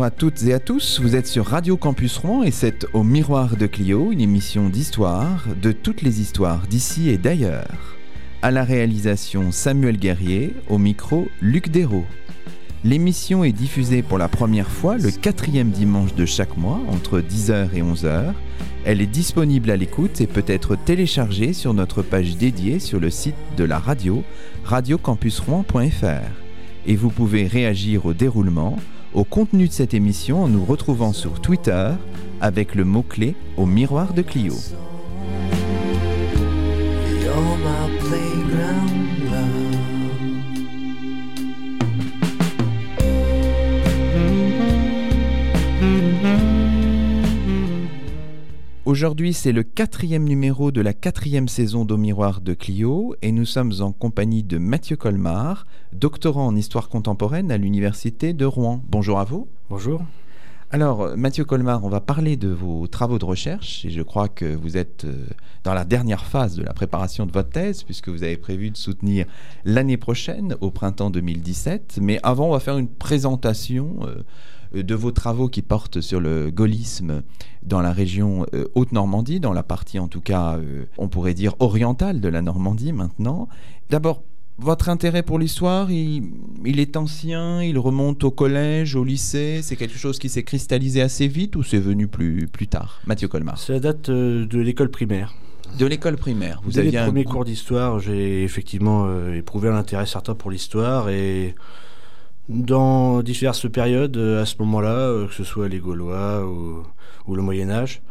Bonjour à toutes et à tous, vous êtes sur Radio Campus Rouen et c'est au Miroir de Clio, une émission d'histoire, de toutes les histoires d'ici et d'ailleurs. À la réalisation Samuel Guerrier, au micro Luc Dérault. L'émission est diffusée pour la première fois le quatrième dimanche de chaque mois entre 10h et 11h. Elle est disponible à l'écoute et peut être téléchargée sur notre page dédiée sur le site de la radio, radiocampusrouen.fr. Et vous pouvez réagir au déroulement, au contenu de cette émission en nous retrouvant sur Twitter avec le mot-clé au miroir de Clio. Aujourd'hui, c'est le quatrième numéro de la quatrième saison d'Au Miroir de Clio et nous sommes en compagnie de Mathieu Colmar, doctorant en histoire contemporaine à l'Université de Rouen. Bonjour à vous. Bonjour. Alors, Mathieu Colmar, on va parler de vos travaux de recherche et je crois que vous êtes euh, dans la dernière phase de la préparation de votre thèse puisque vous avez prévu de soutenir l'année prochaine, au printemps 2017. Mais avant, on va faire une présentation euh, de vos travaux qui portent sur le gaullisme dans la région euh, Haute-Normandie, dans la partie en tout cas, euh, on pourrait dire orientale de la Normandie maintenant. D'abord, votre intérêt pour l'histoire, il, il est ancien, il remonte au collège, au lycée, c'est quelque chose qui s'est cristallisé assez vite ou c'est venu plus, plus tard? Mathieu Colmar. Ça date euh, de l'école primaire. De l'école primaire, vous Dès les aviez un premiers cours d'histoire, j'ai effectivement euh, éprouvé un intérêt certain pour l'histoire et dans diverses périodes euh, à ce moment-là, euh, que ce soit les Gaulois ou, ou le Moyen Âge.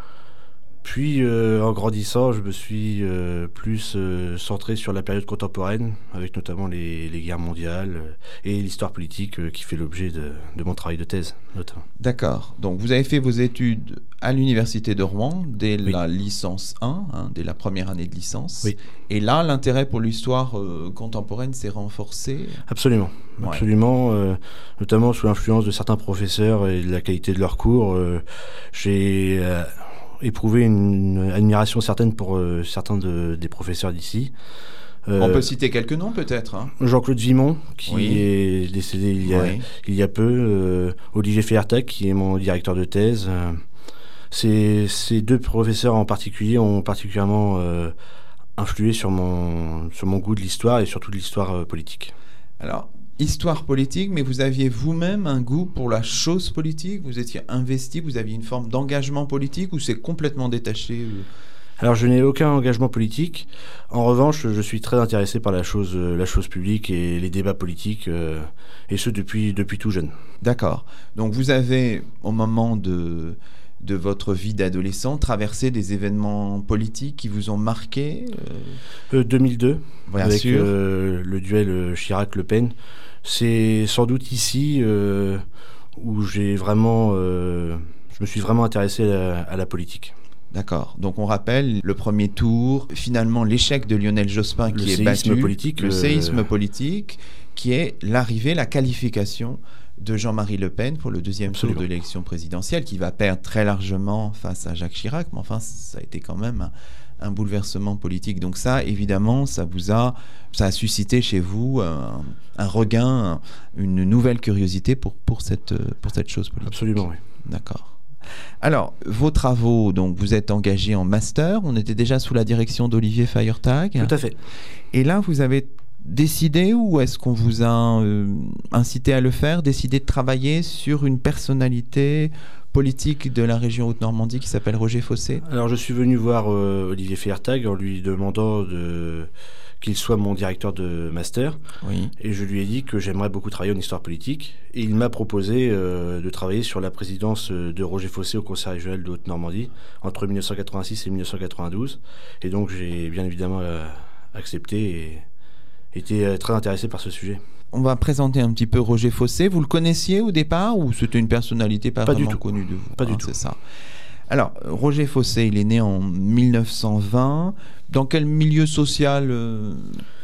Puis euh, en grandissant, je me suis euh, plus euh, centré sur la période contemporaine, avec notamment les, les guerres mondiales euh, et l'histoire politique qui fait l'objet de, de mon travail de thèse, notamment. D'accord. Donc vous avez fait vos études à l'université de Rouen dès Oui. la licence 1, hein, dès la première année de licence. Oui. Et là, l'intérêt pour l'histoire contemporaine s'est renforcé? Absolument, Ouais. absolument, notamment sous l'influence de certains professeurs et de la qualité de leurs cours. J'ai éprouvé une admiration certaine pour euh, certains de- des professeurs d'ici. Euh, On peut citer quelques noms peut-être. hein. Jean-Claude Vimon, qui Oui. est décédé il y a, Oui. il y a peu, euh, Olivier Fiertac, qui est mon directeur de thèse. ces, ces deux professeurs en particulier ont particulièrement influé sur mon, sur mon goût de l'histoire et surtout de l'histoire politique. Alors, histoire politique, mais vous aviez vous-même un goût pour la chose politique Vous étiez investi, vous aviez une forme d'engagement politique ou c'est complètement détaché euh Alors je n'ai aucun engagement politique. En revanche, je suis très intéressé par la chose, euh, la chose publique et les débats politiques, euh, et ce depuis, depuis tout jeune. D'accord. Donc vous avez, au moment de, de votre vie d'adolescent, traversé des événements politiques qui vous ont marqué euh, Euh, 2002, Bien avec sûr. euh, le duel euh, Chirac-Le Pen, c'est sans doute ici euh, où j'ai vraiment, euh, je me suis vraiment intéressé à la, à la politique. D'accord. Donc on rappelle le premier tour, finalement l'échec de Lionel Jospin Le qui est séisme battu, politique, le euh, séisme politique, qui est l'arrivée, la qualification de Jean-Marie Le Pen pour le deuxième Absolument. tour de l'élection présidentielle, qui va perdre très largement face à Jacques Chirac, mais enfin ça a été quand même un, un bouleversement politique. Donc ça, évidemment, ça vous a, ça a suscité chez vous un, un regain, une nouvelle curiosité pour, pour, cette, pour cette chose politique. Absolument, oui. D'accord. Alors, vos travaux, donc vous êtes engagé en master, on était déjà sous la direction d'Olivier Feiertag. Tout à fait. Et là, vous avez décidé, ou est-ce qu'on vous a euh, incité à le faire, décidé de travailler sur une personnalité politique de la région Haute-Normandie qui s'appelle Roger Fossé? Alors je suis venu voir euh, Olivier Fiertag en lui demandant de qu'il soit mon directeur de master. Oui. Et je lui ai dit que j'aimerais beaucoup travailler en histoire politique. Et il m'a proposé euh, de travailler sur la présidence de Roger Fossé au Conseil régional de Haute-Normandie entre 1986 et 1992. Et donc j'ai bien évidemment accepté et été euh, très intéressé par ce sujet. On va présenter un petit peu Roger Fossé. Vous le connaissiez au départ ou c'était une personnalité pas, Pas du vraiment tout. connue de vous? Pas du Hein, tout. C'est ça. Alors, Roger Fossé, il est né en 1920. Dans quel milieu social euh,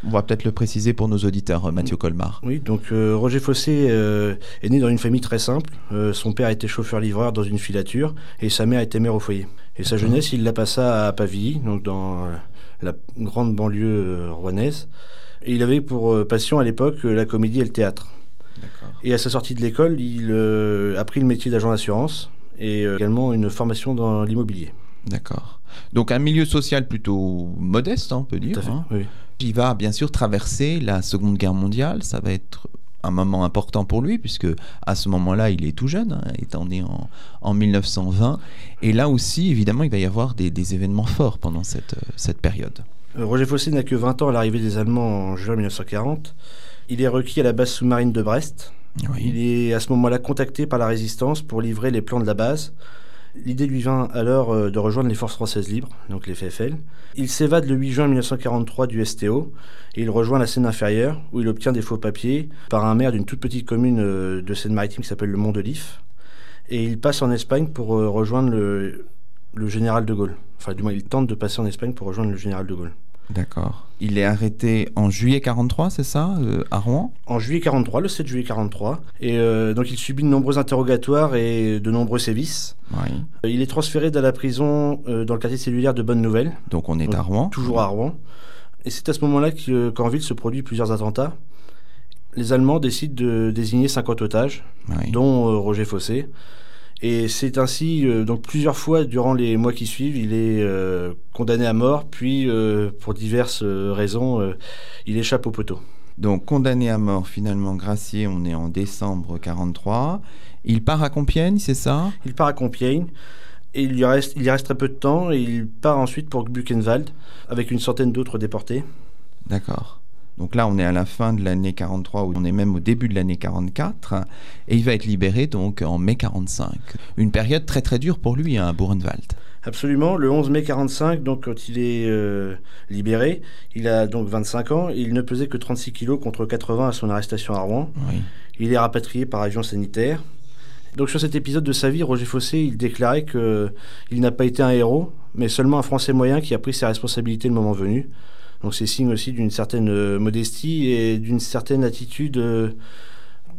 On va peut-être le préciser pour nos auditeurs, euh, Mathieu Colmar? Oui, donc euh, Roger Fossé euh, est né dans une famille très simple. Euh, son père était chauffeur-livreur dans une filature et sa mère était mère au foyer. Et sa jeunesse, il la passa à Pavilly, donc dans euh, la grande banlieue euh, rouennaise. Et il avait pour euh, passion à l'époque euh, la comédie et le théâtre. Et à sa sortie de l'école, il euh, a pris le métier d'agent d'assurance et euh, également une formation dans l'immobilier. D'accord. Donc un milieu social plutôt modeste, hein, on peut dire. Tout à fait. hein. oui. Il va bien sûr traverser la Seconde Guerre mondiale. Ça va être un moment important pour lui, puisque à ce moment-là, il est tout jeune, hein, étant né en, en 1920. Et là aussi, évidemment, il va y avoir des, des événements forts pendant cette, cette période. Euh, Roger Fossé n'a que 20 ans à l'arrivée des Allemands en juin 1940. Il est requis à la base sous-marine de Brest. Il est à ce moment-là contacté par la résistance pour livrer les plans de la base. L'idée lui vint alors euh, de rejoindre les forces françaises libres, donc les FFL. Il s'évade le 8 juin 1943 du STO et il rejoint la Seine inférieure où il obtient des faux papiers par un maire d'une toute petite commune euh, de Seine-Maritime qui s'appelle le Mont de l'If. Et il passe en Espagne pour rejoindre le, le général de Gaulle. Enfin, du moins, il tente de passer en Espagne pour rejoindre le général de Gaulle. D'accord. Il est arrêté en juillet 43, c'est ça, euh, à Rouen? En juillet 43, le 7 juillet 43. Et euh, donc il subit de nombreux interrogatoires et de nombreux sévices. Oui. Euh, Il est transféré dans la prison dans le quartier cellulaire de Bonne Nouvelle, Donc on est Donc, à Rouen. toujours à Rouen. Et c'est à ce moment-là que, qu'en ville se produit plusieurs attentats. Les Allemands décident de désigner 50 otages, Oui. dont Roger Fossé. Et c'est ainsi, euh, donc plusieurs fois durant les mois qui suivent, il est euh, condamné à mort, puis euh, pour diverses raisons, il échappe au poteau. Donc condamné à mort finalement gracié, on est en décembre 43. Il part à Compiègne, c'est ça? Il part à Compiègne et il y reste, il y reste très peu de temps et il part ensuite pour Buchenwald avec une centaine d'autres déportés. D'accord. Donc là, on est à la fin de l'année 43, ou on est même au début de l'année 44, et il va être libéré donc en mai 45. Une période très très dure pour lui hein, à Buchenwald. Absolument, le 11 mai 45, donc quand il est euh, libéré, il a donc 25 ans, il ne pesait que 36 kilos contre 80 à son arrestation à Rouen. Oui. Il est rapatrié par avion sanitaire. Donc sur cet épisode de sa vie, Roger Fossé, il déclarait que il n'a pas été un héros, mais seulement un Français moyen qui a pris ses responsabilités le moment venu. Donc c'est signe aussi d'une certaine euh, modestie et d'une certaine attitude euh,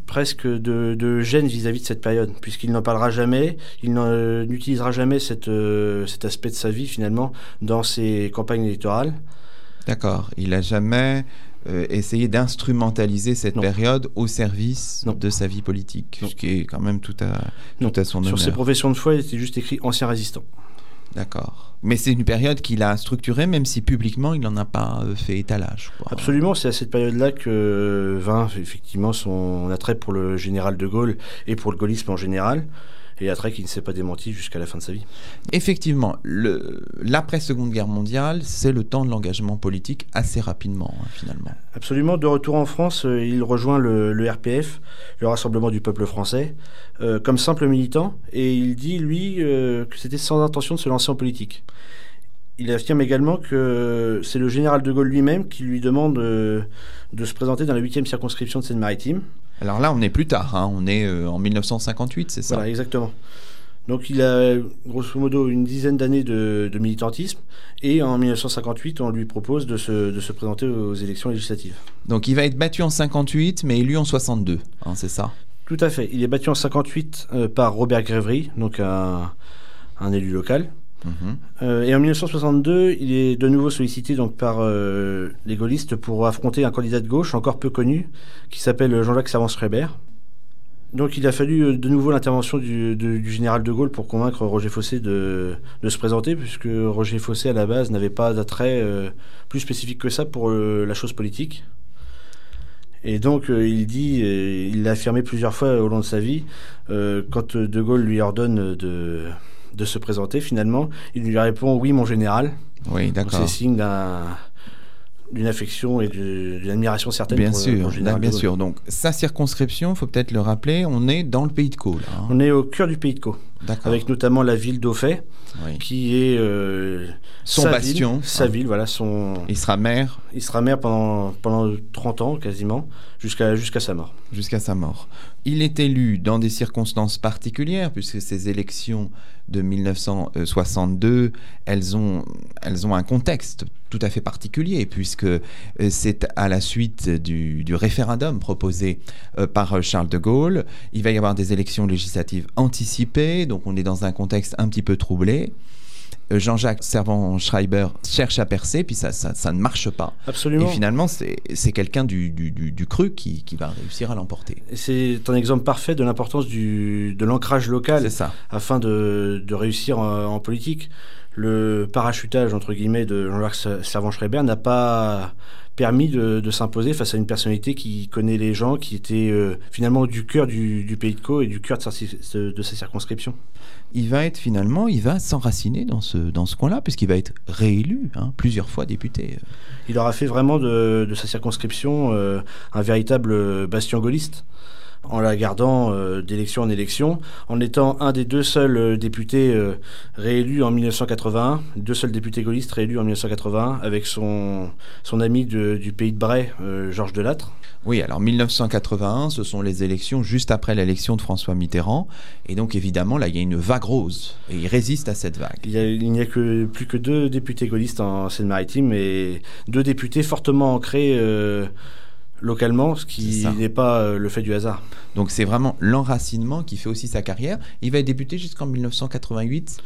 presque de, de gêne vis-à-vis de cette période, puisqu'il n'en parlera jamais, il euh, n'utilisera jamais cette, euh, cet aspect de sa vie finalement dans ses campagnes électorales. D'accord. Il a jamais euh, essayé d'instrumentaliser cette Non. période au service Non. de sa vie politique, Non. ce qui est quand même tout à, Non. tout à son Sur ses honneur. professions de foi, il était juste écrit ancien résistant. D'accord. Mais c'est une période qu'il a structurée, même si publiquement il n'en a pas euh, fait étalage. Absolument, c'est à cette période-là que euh, vint effectivement son attrait pour le général de Gaulle et pour le gaullisme en général, et attrait qui ne s'est pas démenti jusqu'à la fin de sa vie. Effectivement, l'après-seconde guerre mondiale, c'est le temps de l'engagement politique assez rapidement, hein, finalement. Absolument, de retour en France, euh, il rejoint le, le RPF, le Rassemblement du peuple français, euh, comme simple militant, et il dit, lui, euh, que c'était sans intention de se lancer en politique. Il affirme également que c'est le général de Gaulle lui-même qui lui demande de se présenter dans la 8e circonscription de Seine-Maritime. Alors là, on est plus tard, hein, on est euh, en 1958, c'est ça Voilà, exactement. Donc il a grosso modo une dizaine d'années de, de militantisme et en 1958 on lui propose de se, de se présenter aux élections législatives. Donc il va être battu en 58, mais élu en 62, hein, c'est ça? Tout à fait. Il est battu en 58 euh, par Robert Grévry, donc un, un élu local. Mhm. Euh, et en 1962, il est de nouveau sollicité donc par euh, les gaullistes pour affronter un candidat de gauche encore peu connu qui s'appelle Jean-Jacques Savance-Schreiber. Donc il a fallu euh, de nouveau l'intervention du, général de Gaulle pour convaincre Roger Fossé de, se présenter, puisque Roger Fossé à la base n'avait pas d'attrait plus spécifique que ça pour la chose politique. Et donc il dit, il l'a affirmé plusieurs fois au long de sa vie, quand de Gaulle lui ordonne de, de se présenter finalement, il lui répond oui mon général. Oui, d'accord. c'est signe d'un d'une affection et d'une admiration certaine Bien pour, le- sûr, pour général bien sûr. Donc sa circonscription, il faut peut-être le rappeler, on est dans le pays de Caux, là. hein. On est au cœur du pays de Caux. Avec notamment la ville d'Auffay, Oui. qui est euh, Son sa bastion, ville, sa hein. ville, voilà, son. Il sera maire Il sera maire pendant pendant 30 ans quasiment, jusqu'à jusqu'à sa mort. jusqu'à sa mort. Il est élu dans des circonstances particulières, puisque ces élections de 1962, elles ont, elles ont un contexte tout à fait particulier, puisque euh, c'est à la suite du, du référendum proposé euh, par Charles de Gaulle. Il va y avoir des élections législatives anticipées, donc on est dans un contexte un petit peu troublé. euh, Jean-Jacques Servan-Schreiber cherche à percer, puis ça, ça, ça ne marche pas. Absolument. Et finalement, c'est quelqu'un du, du, du, cru qui, qui va réussir à l'emporter. C'est un exemple parfait de l'importance de l'ancrage local ça. afin de, de réussir en, en politique. Le parachutage, entre guillemets, de Jean-Jacques Servan-Schreiber n'a pas permis de, de s'imposer face à une personnalité qui connaît les gens, qui était euh, finalement du cœur du, du pays de Caux et du cœur de sa, de, de sa circonscription. Il va être finalement, il va s'enraciner dans ce, dans ce coin-là, puisqu'il va être réélu hein, plusieurs fois député. Il aura fait vraiment de, de sa circonscription euh, un véritable bastion gaulliste, en la gardant euh, d'élection en élection, en étant un des deux seuls euh, députés euh, réélus en 1981, deux seuls députés gaullistes réélus en 1981, avec son, son ami de- du pays de Bray, euh, Georges Delattre. Oui, alors 1981, ce sont les élections juste après l'élection de François Mitterrand. Et donc évidemment, là, il y a une vague rose. Et il résiste à cette vague. Il y a- n'y a, que plus que deux députés gaullistes en Seine-Maritime et deux députés fortement ancrés localement, ce qui n'est pas euh, le fait du hasard. Donc c'est vraiment l'enracinement qui fait aussi sa carrière. Il va député jusqu'en 1988.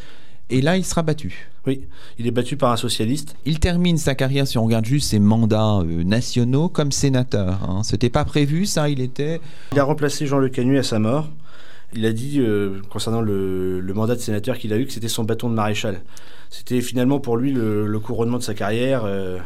Et là, il sera battu. Oui, il est battu par un socialiste. Il termine sa carrière, si on regarde juste ses mandats euh, nationaux, comme sénateur. Hein. C'était pas prévu, ça. Il était. Il a remplacé Jean Le Canuet à sa mort. Il a dit, euh, concernant le, le mandat de sénateur qu'il a eu, que c'était son bâton de maréchal. C'était finalement pour lui le, le couronnement de sa carrière euh,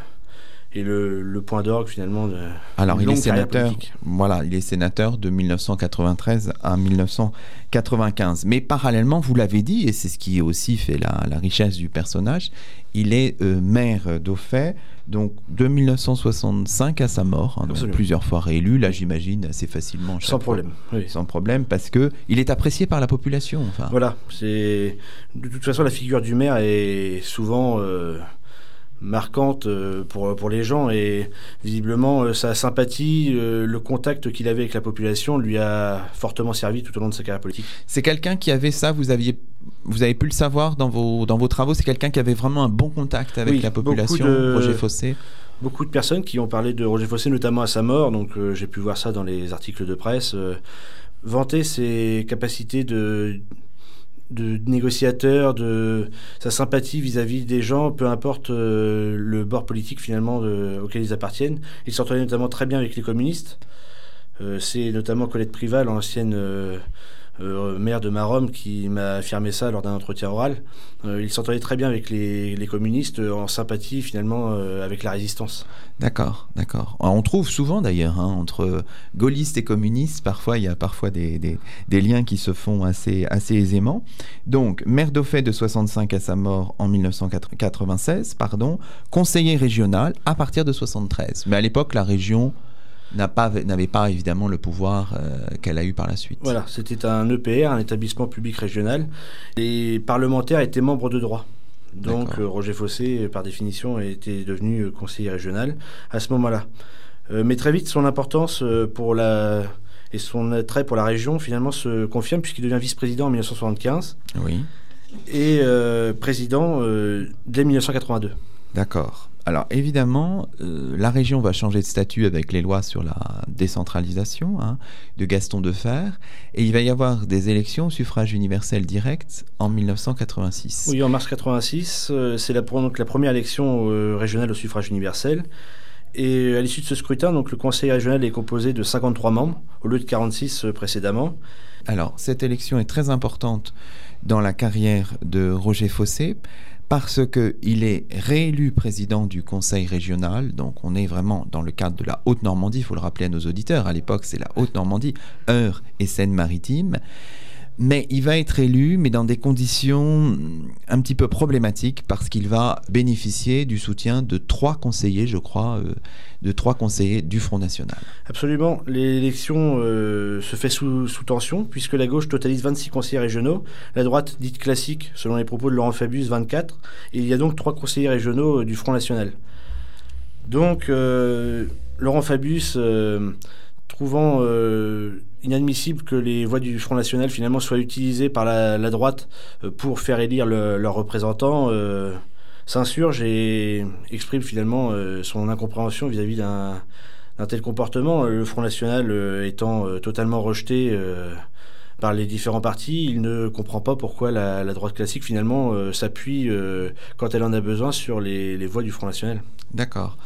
et le, le point d'orgue finalement de Alors, il est sénateur. politique. Voilà, il est sénateur de 1993 à 1995. Mais parallèlement, vous l'avez dit, et c'est ce qui aussi fait la, la richesse du personnage, il est euh, maire d'Auffay, donc de 1965 à sa mort, hein, donc plusieurs fois réélu. Là, j'imagine assez facilement. Sans problème. oui. Sans problème, parce que il est apprécié par la population. Enfin, Voilà, c'est de toute façon la figure du maire est souvent euh, marquante euh, pour, pour les gens et visiblement euh, sa sympathie, euh, le contact qu'il avait avec la population lui a fortement servi tout au long de sa carrière politique. C'est quelqu'un qui avait ça, vous aviez, vous avez pu le savoir dans vos, dans vos travaux, c'est quelqu'un qui avait vraiment un bon contact avec Oui, la population, de- Roger Fossé. Beaucoup de personnes qui ont parlé de Roger Fossé, notamment à sa mort, donc euh, j'ai pu voir ça dans les articles de presse, euh, vanter ses capacités de, de négociateur, de sa sympathie vis-à-vis des gens, peu importe euh, le bord politique finalement auquel ils appartiennent. Il s'entendait notamment très bien avec les communistes. Euh, C'est notamment Colette Prival, ancienne euh, euh, maire de Maromme, qui m'a affirmé ça lors d'un entretien oral. Euh, il s'entendait très bien avec les, communistes, euh, en sympathie finalement euh, avec la résistance. D'accord, d'accord. On trouve souvent d'ailleurs hein, entre gaullistes et communistes, parfois il y a parfois des, liens qui se font assez, assez aisément. Donc, maire d'Auffay de 65 à sa mort en 1996, pardon, conseiller régional à partir de 73. Mais à l'époque, la région pas- n'avait pas, évidemment le pouvoir euh, qu'elle a eu par la suite. Voilà, c'était un EPR, un établissement public régional. Les parlementaires étaient membres de droit. Donc euh, Roger Fossé, par définition, était devenu euh, conseiller régional à ce moment-là. Euh, mais très vite, son importance pour la et son attrait pour la région finalement se confirme puisqu'il devient vice-président en 1975 Oui, et euh, président euh, dès 1982. d'accord. Alors évidemment, euh, la région va changer de statut avec les lois sur la décentralisation hein, de Gaston Defer, et il va y avoir des élections au suffrage universel direct en 1986. Oui, en mars 86, euh, c'est la, donc la première élection euh, régionale au suffrage universel. Et à l'issue de ce scrutin, donc, le conseil régional est composé de 53 membres, au lieu de 46 euh, précédemment. Alors cette élection est très importante dans la carrière de Roger Fossé parce qu'il est réélu président du conseil régional, donc on est vraiment dans le cadre de la Haute-Normandie, il faut le rappeler à nos auditeurs, à l'époque c'est la Haute-Normandie, Eure et Seine-Maritime, mais il va être élu, mais dans des conditions un petit peu problématiques, parce qu'il va bénéficier du soutien de trois conseillers, je crois, euh, de trois conseillers du Front National. Absolument, l'élection euh, se fait sous, sous tension, puisque la gauche totalise 26 conseillers régionaux, la droite dite classique, selon les propos de Laurent Fabius, 24, et il y a donc trois conseillers régionaux euh, du Front National. Donc, Laurent Fabius, trouvant euh, inadmissible que les voix du Front National finalement soient utilisées par la, droite euh, pour faire élire le- leurs représentants, euh, s'insurge et exprime finalement euh, son incompréhension vis-à-vis d'un tel comportement, le Front National étant totalement rejeté par les différents partis, il ne comprend pas pourquoi la, droite classique finalement s'appuie quand elle en a besoin sur les, les voix du Front National. D'accord.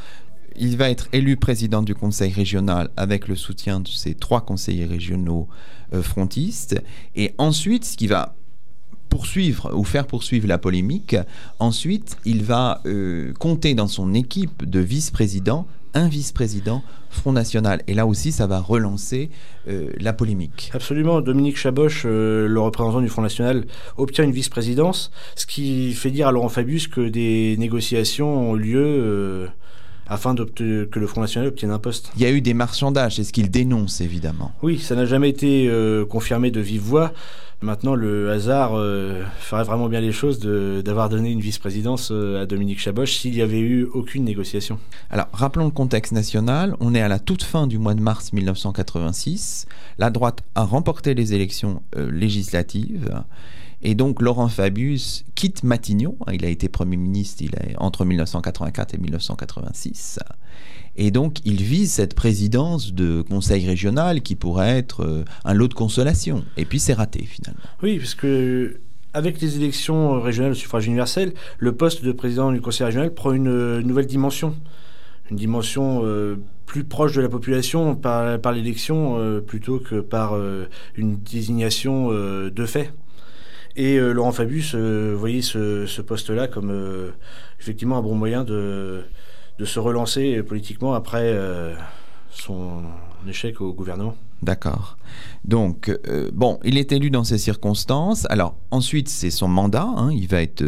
Il va être élu président du conseil régional avec le soutien de ses trois conseillers régionaux euh, frontistes. Et ensuite, ce qui va poursuivre ou faire poursuivre la polémique, ensuite, il va euh, compter dans son équipe de vice-présidents un vice-président Front National. Et là aussi, ça va relancer euh, la polémique. Absolument. Dominique Chaboch, euh, le représentant du Front National, obtient une vice-présidence, ce qui fait dire à Laurent Fabius que des négociations ont lieu afin que le Front National obtienne un poste. Il y a eu des marchandages, c'est ce qu'il dénonce évidemment. Oui, ça n'a jamais été euh, confirmé de vive voix. Maintenant, le hasard euh, ferait vraiment bien les choses d'avoir donné une vice-présidence euh, à Dominique Chaboch s'il n'y avait eu aucune négociation. Alors, rappelons le contexte national. On est à la toute fin du mois de mars 1986. La droite a remporté les élections euh, législatives. Et donc, Laurent Fabius quitte Matignon. Il a été Premier ministre entre 1984 et 1986. Et donc, il vise cette présidence de conseil régional qui pourrait être euh, un lot de consolation. Et puis, c'est raté finalement. Oui, parce que avec les élections régionales au suffrage universel, le poste de président du conseil régional prend une euh, nouvelle dimension. Une dimension euh, plus proche de la population par, l'élection euh, plutôt que par euh, une désignation euh, de fait. Et euh, Laurent Fabius euh, voyait ce, ce poste-là comme euh, effectivement un bon moyen de, de se relancer politiquement après son échec au gouvernement. D'accord. Donc, bon, il est élu dans ces circonstances. Alors, ensuite, c'est son mandat. hein. Il va être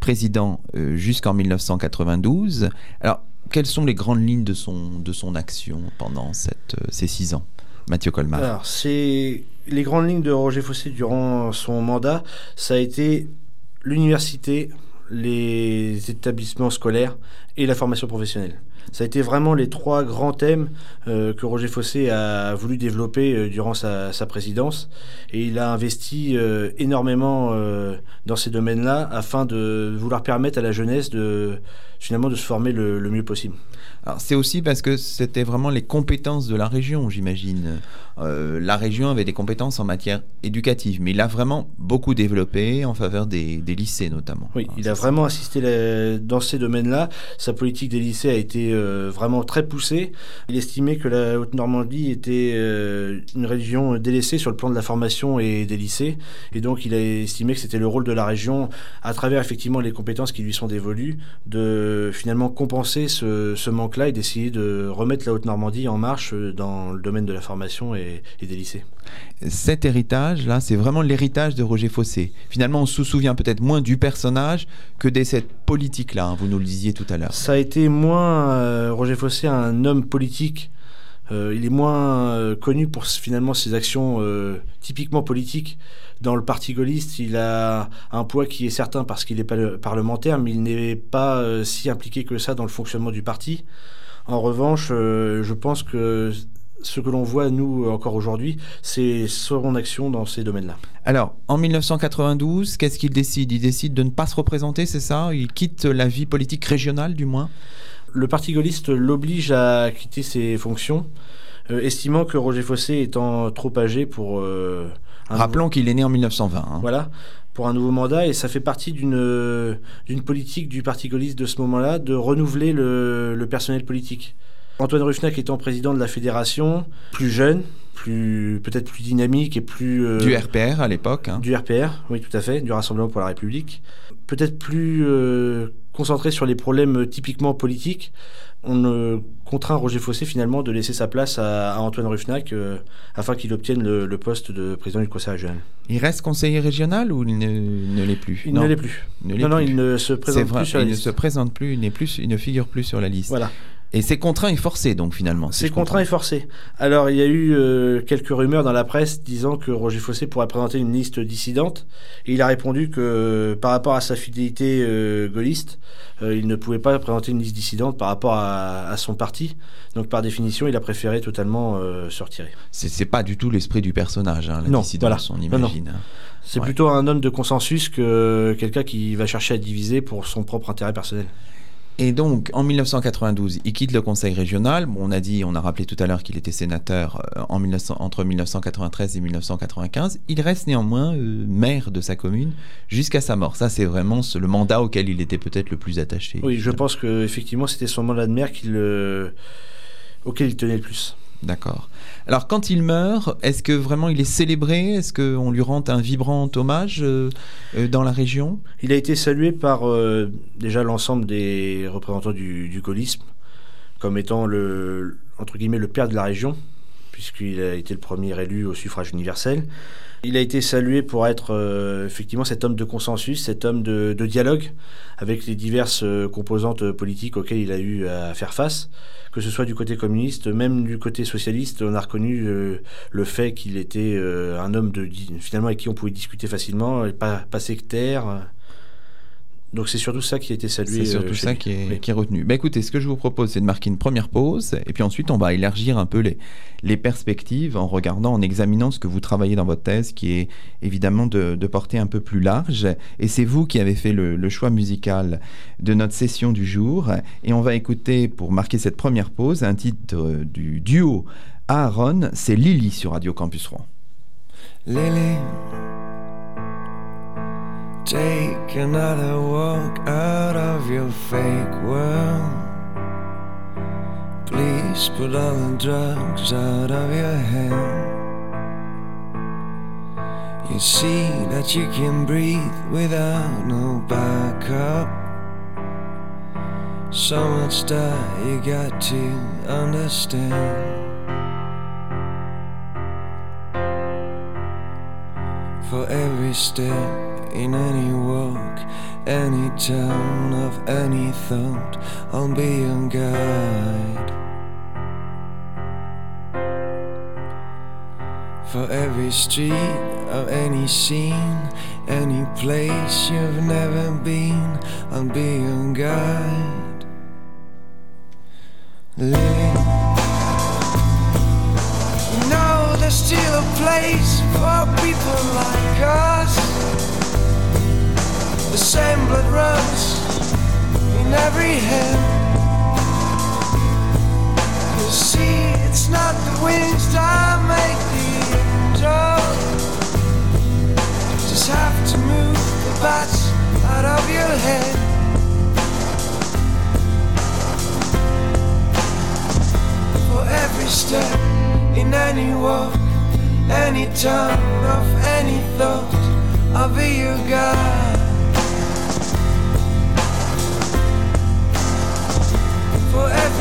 président jusqu'en 1992. Alors, quelles sont les grandes lignes de son, de son action pendant cette, ces six ans Mathieu Colmar? Alors, c'est les grandes lignes de Roger Fossé durant son mandat, ça a été l'université, les établissements scolaires et la formation professionnelle. Ça a été vraiment les trois grands thèmes euh, que Roger Fossé a voulu développer euh, durant sa, présidence. Et il a investi euh, énormément dans ces domaines-là afin de vouloir permettre à la jeunesse de finalement de se former le mieux possible. Alors, c'est aussi parce que c'était vraiment les compétences de la région, j'imagine. Euh, la région avait des compétences en matière éducative, mais il a vraiment beaucoup développé en faveur des, des lycées notamment. Oui, il a c'est- vraiment assisté la- dans ces domaines-là. Sa politique des lycées a été euh, vraiment très poussée. Il estimait que la Haute-Normandie était euh, une région délaissée sur le plan de la formation et des lycées. Et donc, il a estimé que c'était le rôle de la région, à travers effectivement les compétences qui lui sont dévolues, de finalement compenser ce, ce manque-là et d'essayer de remettre la Haute-Normandie en marche euh, dans le domaine de la formation et, et des lycées. cet héritage-là, c'est vraiment l'héritage de Roger Fossé. Finalement, on se souvient peut-être moins du personnage que de cette politique-là, hein, vous nous le disiez tout à l'heure. Ça a été moins euh, Roger Fossé, un homme politique. Euh, il est moins euh, connu pour finalement ses actions euh, typiquement politiques. Dans le parti gaulliste, il a un poids qui est certain parce qu'il est parlementaire, mais il n'est pas si impliqué que ça dans le fonctionnement du parti. En revanche, je pense que ce que l'on voit, nous, encore aujourd'hui, c'est son action dans ces domaines-là. Alors, en 1992, qu'est-ce qu'il décide? Il décide de ne pas se représenter, c'est ça? Il quitte la vie politique régionale, du moins? Le parti gaulliste l'oblige à quitter ses fonctions, euh, estimant que Roger Fossé étant trop âgé pour euh, Rappelons qu'il est né en 1920. hein. voilà pour un nouveau mandat et ça fait partie d'une euh, d'une politique du parti gaulliste de ce moment-là de renouveler le, le personnel politique. Antoine Ruffnac étant président de la fédération, plus jeune, plus peut-être plus dynamique et plus euh, Du RPR à l'époque. hein. du RPR, oui, tout à fait, du Rassemblement pour la République. Peut-être plus euh, concentré sur les problèmes euh, typiquement politiques. On euh, contraint Roger Fossé finalement de laisser sa place à, à Antoine Ruffnac euh, afin qu'il obtienne le, le poste de président du conseil régional. Il reste conseiller régional ou il ne, ne l'est plus Il Non, ne l'est plus. ne Non, non, plus. il ne se présente plus sur la il ne se présente plus, il, n'est plus, il ne figure plus sur la liste. Voilà. Et c'est contraint et forcé, donc finalement. si C'est contraint et forcé. Alors, il y a eu euh, quelques rumeurs dans la presse disant que Roger Fossé pourrait présenter une liste dissidente. Et il a répondu que par rapport à sa fidélité euh, gaulliste, euh, il ne pouvait pas présenter une liste dissidente par rapport à, à son parti. Donc, par définition, il a préféré totalement se retirer. C'est c'est pas du tout l'esprit du personnage, hein, la Non, dissidence, voilà. on Non, non. imagine. hein. C'est Ouais. plutôt un homme de consensus que quelqu'un qui va chercher à diviser pour son propre intérêt personnel. Et donc, en 1992, il quitte le conseil régional. Bon, on a dit, on a rappelé tout à l'heure qu'il était sénateur euh, en 1900 entre 1993 et 1995. Il reste néanmoins euh, maire de sa commune jusqu'à sa mort. Ça, c'est vraiment le mandat auquel il était peut-être le plus attaché. Oui, je pense que effectivement c'était son mandat de maire euh, auquel il tenait le plus. D'accord. Alors, quand il meurt, est-ce que vraiment il est célébré? Est-ce qu'on lui rend un vibrant hommage euh, euh, dans la région? Il a été salué par euh, déjà l'ensemble des représentants du, du comme étant le entre guillemets le père de la région puisqu'il a été le premier élu au suffrage universel. Il a été salué pour être euh, effectivement cet homme de consensus, cet homme de, dialogue avec les diverses euh, composantes politiques auxquelles il a eu à faire face, que ce soit du côté communiste, même du côté socialiste. On a reconnu euh, le fait qu'il était un homme de finalement avec qui on pouvait discuter facilement, pas sectaire. Donc c'est surtout ça qui a été salué. C'est surtout euh, ça qui est, Oui. qui est retenu. Bah, écoutez, ce que je vous propose, c'est de marquer une première pause, et puis ensuite, on va élargir un peu les, les perspectives en regardant, en examinant ce que vous travaillez dans votre thèse, qui est évidemment de, de portée un peu plus large. Et c'est vous qui avez fait le, le choix musical de notre session du jour. Et on va écouter, pour marquer cette première pause, un titre euh, du duo Aaron, c'est Lily sur Radio Campus Rouen. Lily, take another walk out of your fake world. Please put all the drugs out of your head. You see that you can breathe without no backup. So much that you got to understand. For every step in any walk, any town of any thought, I'll be your guide. For every street of any scene, any place you've never been, I'll be your guide. Lily. No, there's still a place for people like us. The same blood runs in every head. You see, it's not the wings that make the angel. Just have to move the bats out of your head. For every step in any walk, any turn of any thought, I'll be your guide.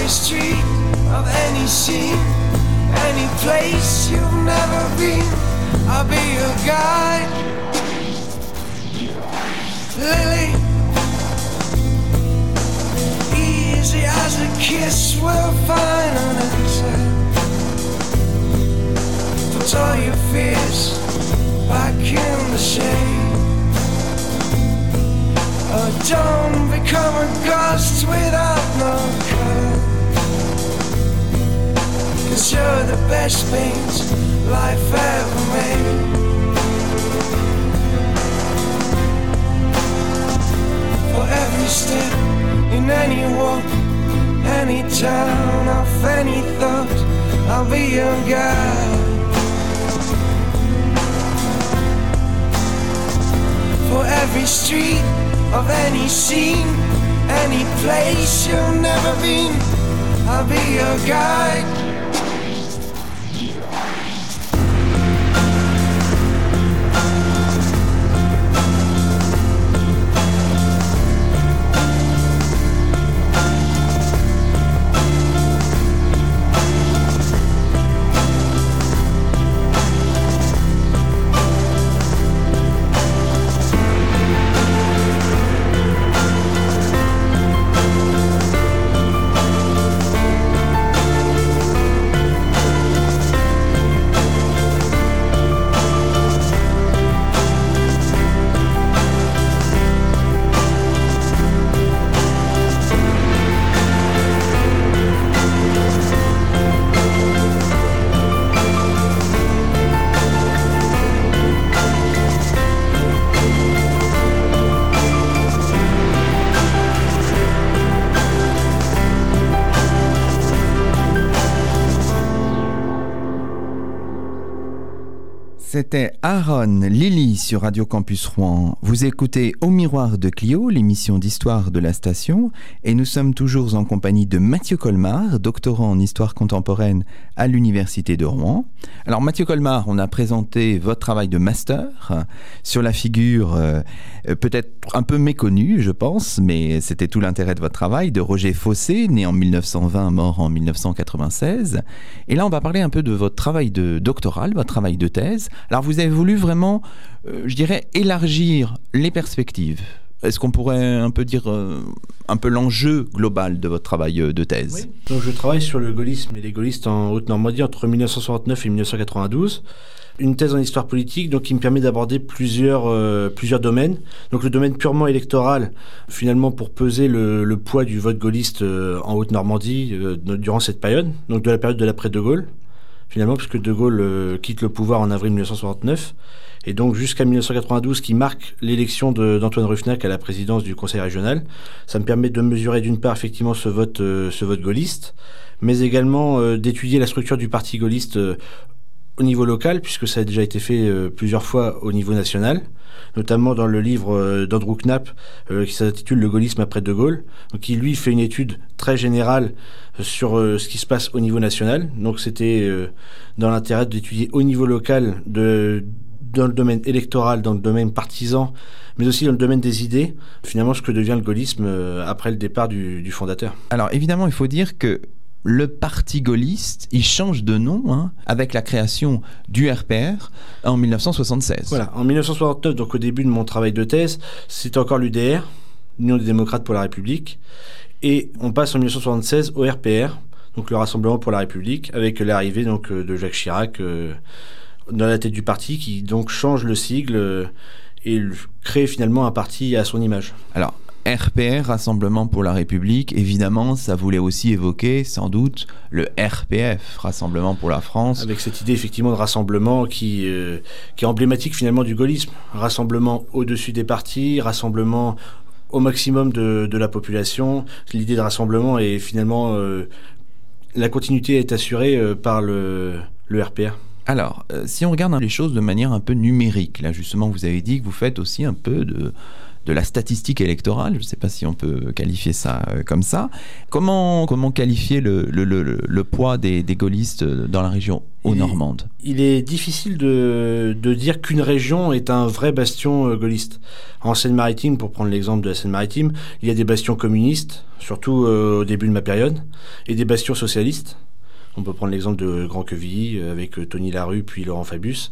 Street of any scene, any place you've never been, I'll be your guide. Lily, easy as a kiss, we'll find an answer. Put all your fears back in the shade. Oh, don't become a ghost without no color. Cause you're the best paint life ever made. For every step in any walk, any town of any thought, I'll be your guide. For every street of any scene, any place you've never been, I'll be your guide. C'était Aaron Lily sur Radio Campus Rouen. Vous écoutez Au miroir de Clio, l'émission d'histoire de la station, et nous sommes toujours en compagnie de Mathieu Colmar, doctorant en histoire contemporaine à l'Université de Rouen. Alors Mathieu Colmar, on a présenté votre travail de master sur la figure euh, peut-être un peu méconnue, je pense, mais c'était tout l'intérêt de votre travail, de Roger Fossé, né en 1920, mort en 1996. Et là, on va parler un peu de votre travail de doctoral, votre travail de thèse. Vous avez voulu vraiment, euh, je dirais, élargir les perspectives. Est-ce qu'on pourrait un peu dire euh, un peu l'enjeu global de votre travail euh, de thèse? Donc je travaille sur le gaullisme et les gaullistes en Haute-Normandie entre 1969 et 1992. Une thèse en histoire politique donc qui me permet d'aborder plusieurs, plusieurs domaines. Donc le domaine purement électoral, finalement pour peser le, poids du vote gaulliste en Haute-Normandie durant cette période, donc de la période de l'après-De Gaulle finalement, puisque De Gaulle euh, quitte le pouvoir en avril 1969. Et donc jusqu'à 1992, qui marque l'élection d'Antoine Ruffnac à la présidence du Conseil régional. Ça me permet de mesurer d'une part effectivement ce vote, euh, ce vote gaulliste, mais également euh, d'étudier la structure du parti gaulliste au niveau local, puisque ça a déjà été fait plusieurs fois au niveau national notamment dans le livre euh, d'Andrew Knapp euh, qui s'intitule Le gaullisme après De Gaulle, qui lui fait une étude très générale euh, sur ce qui se passe au niveau national. Donc c'était dans l'intérêt d'étudier au niveau local, dans le domaine électoral, dans le domaine partisan, mais aussi dans le domaine des idées, finalement ce que devient le gaullisme après le départ du fondateur. Alors évidemment, il faut dire que le parti gaulliste, il change de nom hein, avec la création du RPR en 1976. Voilà, en 1969, donc au début de mon travail de thèse, c'était encore l'UDR, l'Union des démocrates pour la République, et on passe en 1976 au RPR, donc le Rassemblement pour la République, avec l'arrivée donc euh, de Jacques Chirac euh, dans la tête du parti, qui donc change le sigle euh, et crée finalement un parti à son image. Alors, RPR, Rassemblement pour la République, évidemment, ça voulait aussi évoquer sans doute le RPF, Rassemblement pour la France. Avec cette idée effectivement de rassemblement qui, euh, qui est emblématique finalement du gaullisme. Rassemblement au-dessus des partis, rassemblement au maximum de, de la population. L'idée de rassemblement est finalement... Euh, la continuité est assurée euh, par le, le RPR. Alors, si on regarde les choses de manière un peu numérique, là justement, vous avez dit que vous faites aussi un peu de de la statistique électorale, je ne sais pas si on peut qualifier ça euh, comme ça. Comment, comment qualifier le, le, poids des, des, gaullistes dans la région au normande Il est difficile de, de dire qu'une région est un vrai bastion euh, gaulliste. En Seine-Maritime, pour prendre l'exemple de la Seine-Maritime, il y a des bastions communistes, surtout euh, au début de ma période, et des bastions socialistes. On peut prendre l'exemple de Grand Quevilly avec Tony Larue puis Laurent Fabius.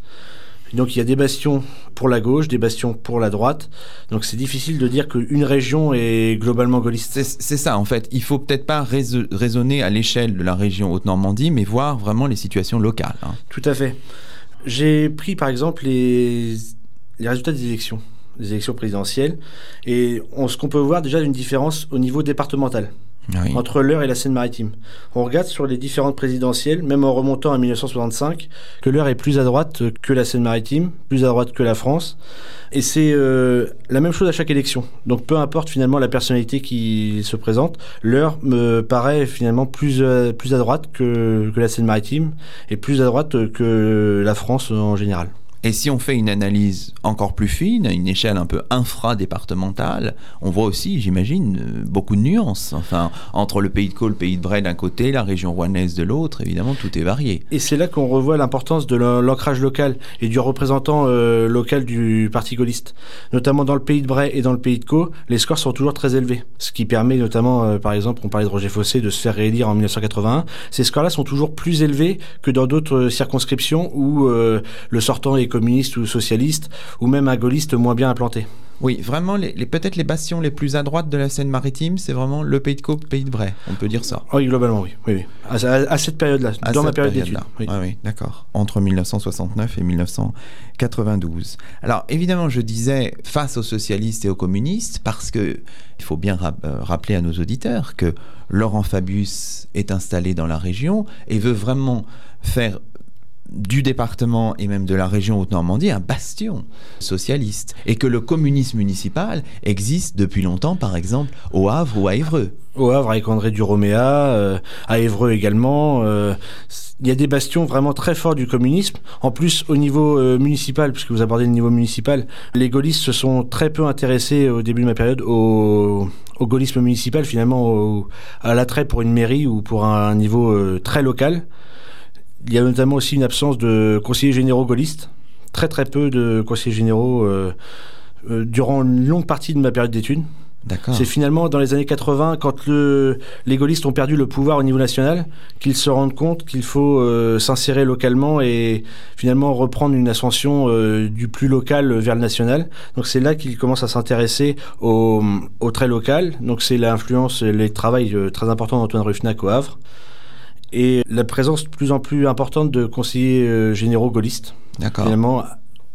Donc il y a des bastions pour la gauche, des bastions pour la droite. Donc c'est difficile de dire qu'une région est globalement gaulliste. C'est ça en fait. Il faut peut-être pas raisonner à l'échelle de la région Haute-Normandie, mais voir vraiment les situations locales. Hein. Tout à fait. J'ai pris par exemple les, les résultats des élections, des élections présidentielles, et on, ce qu'on peut voir déjà une différence au niveau départemental. Entre l'Eure et la Seine-Maritime. On regarde sur les différentes présidentielles, même en remontant à 1965, que l'Eure est plus à droite que la Seine-Maritime, plus à droite que la France. Et c'est euh, la même chose à chaque élection. Donc peu importe finalement la personnalité qui se présente, l'Eure me paraît finalement plus, euh, plus à droite que, que la Seine-Maritime et plus à droite que la France en général. Et si on fait une analyse encore plus fine, à une échelle un peu infra-départementale, on voit aussi, j'imagine, euh, beaucoup de nuances. Enfin, entre le pays de Caux, le pays de Bray d'un côté, la région rouennaise de l'autre, évidemment, tout est varié. Et c'est là qu'on revoit l'importance de l'ancrage local et du représentant euh, local du parti gaulliste. Notamment dans le pays de Bray et dans le pays de Caux, les scores sont toujours très élevés. Ce qui permet notamment, euh, par exemple, on parlait de Roger Fossé, de se faire réélire en 1981. Ces scores-là sont toujours plus élevés que dans d'autres circonscriptions où le sortant est communiste ou socialiste, ou même un gaulliste moins bien implanté. Oui, vraiment, les, peut-être les bastions les plus à droite de la Seine-Maritime, c'est vraiment le Pays de Caux, le Pays de Bray, on peut dire ça. Oui, globalement, oui. oui, À, cette période-là, dans ma période d'études. Oui, ah oui d'accord. Entre 1969 et 1992. Alors, évidemment, je disais face aux socialistes et aux communistes, parce que il faut bien euh, rappeler à nos auditeurs que Laurent Fabius est installé dans la région et veut vraiment faire du département et même de la région Haute-Normandie un bastion socialiste et que le communisme municipal existe depuis longtemps, par exemple, au Havre ou à Évreux. Au Havre avec André Duroméa, euh, à Évreux également. Euh, il y a des bastions vraiment très forts du communisme. En plus, au niveau euh, municipal, puisque vous abordez le niveau municipal, les gaullistes se sont très peu intéressés au début de ma période au, au gaullisme municipal, finalement à l'attrait pour une mairie ou pour un niveau très local. Il y a notamment aussi une absence de conseillers généraux gaullistes. Très très peu de conseillers généraux euh, euh, durant une longue partie de ma période d'études. C'est finalement dans les années 80, quand le, les gaullistes ont perdu le pouvoir au niveau national, qu'ils se rendent compte qu'il faut euh, s'insérer localement et finalement reprendre une ascension du plus local vers le national. Donc c'est là qu'ils commencent à s'intéresser au, au, très local. Donc c'est l'influence, les travail très important d'Antoine Ruffnac au Havre et la présence de plus en plus importante de conseillers euh, généraux gaullistes. D'accord. Finalement,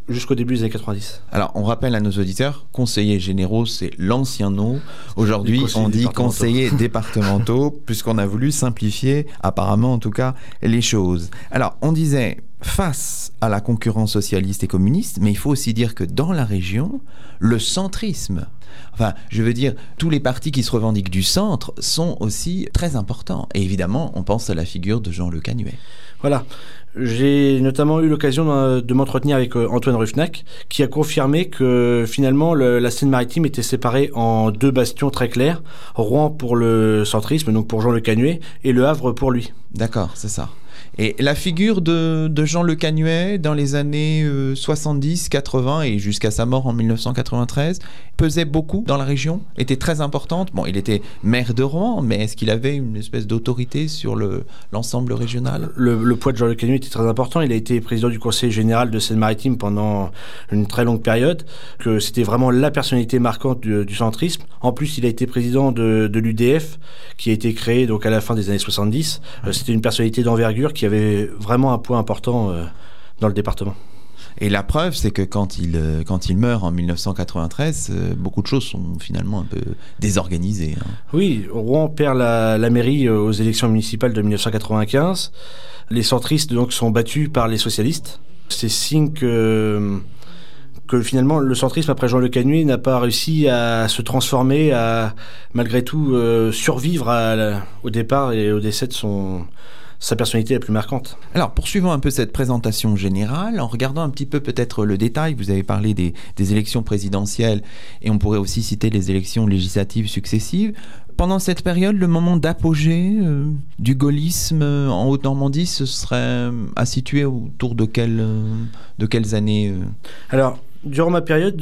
jusqu'au début des années 90. Alors, on rappelle à nos auditeurs, conseillers généraux, c'est l'ancien nom. Aujourd'hui, on dit conseillers départementaux, puisqu'on a voulu simplifier, apparemment en tout cas, les choses. Alors, on disait, face à la concurrence socialiste et communiste, mais il faut aussi dire que dans la région, le centrisme, enfin, je veux dire, tous les partis qui se revendiquent du centre sont aussi très importants. Et évidemment, on pense à la figure de Jean Le Canuet. Voilà. J'ai notamment eu l'occasion de m'entretenir avec euh, Antoine Ruffnac, qui a confirmé que finalement la Seine-Maritime était séparée en deux bastions très clairs, Rouen pour le centrisme, donc pour Jean Le Canuet, et Le Havre pour lui. D'accord, c'est ça. Et la figure de, Jean Le Canuet dans les années 70, euh, 80 et jusqu'à sa mort en 1993 pesait beaucoup dans la région, était très importante. Bon, il était maire de Rouen, mais est-ce qu'il avait une espèce d'autorité sur l'ensemble régional? Le, poids de Jean Le Canuet était très important. Il a été président du Conseil général de Seine-Maritime pendant une très longue période, que c'était vraiment la personnalité marquante du, centrisme. En plus, il a été président de, l'UDF, qui a été créé donc à la fin des années 70. Euh, c'était une personnalité d'envergure qui avait vraiment un poids important euh, dans le département. Et la preuve, c'est que quand il, euh, quand il meurt en 1993, euh, beaucoup de choses sont finalement un peu désorganisées. Hein. Oui, Rouen perd la, la, mairie aux élections municipales de 1995. Les centristes donc sont battus par les socialistes. C'est signe que, que finalement le centrisme après Jean Le Canuet n'a pas réussi à se transformer, à malgré tout survivre au départ et au décès de son, sa personnalité la plus marquante. Alors, poursuivons un peu cette présentation générale, en regardant un petit peu peut-être le détail, vous avez parlé des, élections présidentielles et on pourrait aussi citer les élections législatives successives. Pendant cette période, le moment d'apogée euh, du gaullisme en Haute-Normandie, ce serait à situer autour de, quelle, de quelles années euh Alors, durant ma période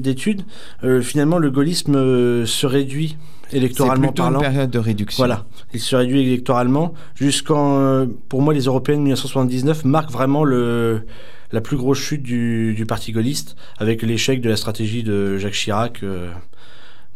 d'études, euh, finalement, le gaullisme se réduit électoralement plutôt parlant. une période de réduction. Voilà, il se réduit électoralement jusqu'en, euh, pour moi, les européennes 1979 marquent vraiment le la plus grosse chute du, parti gaulliste avec l'échec de la stratégie de Jacques Chirac euh,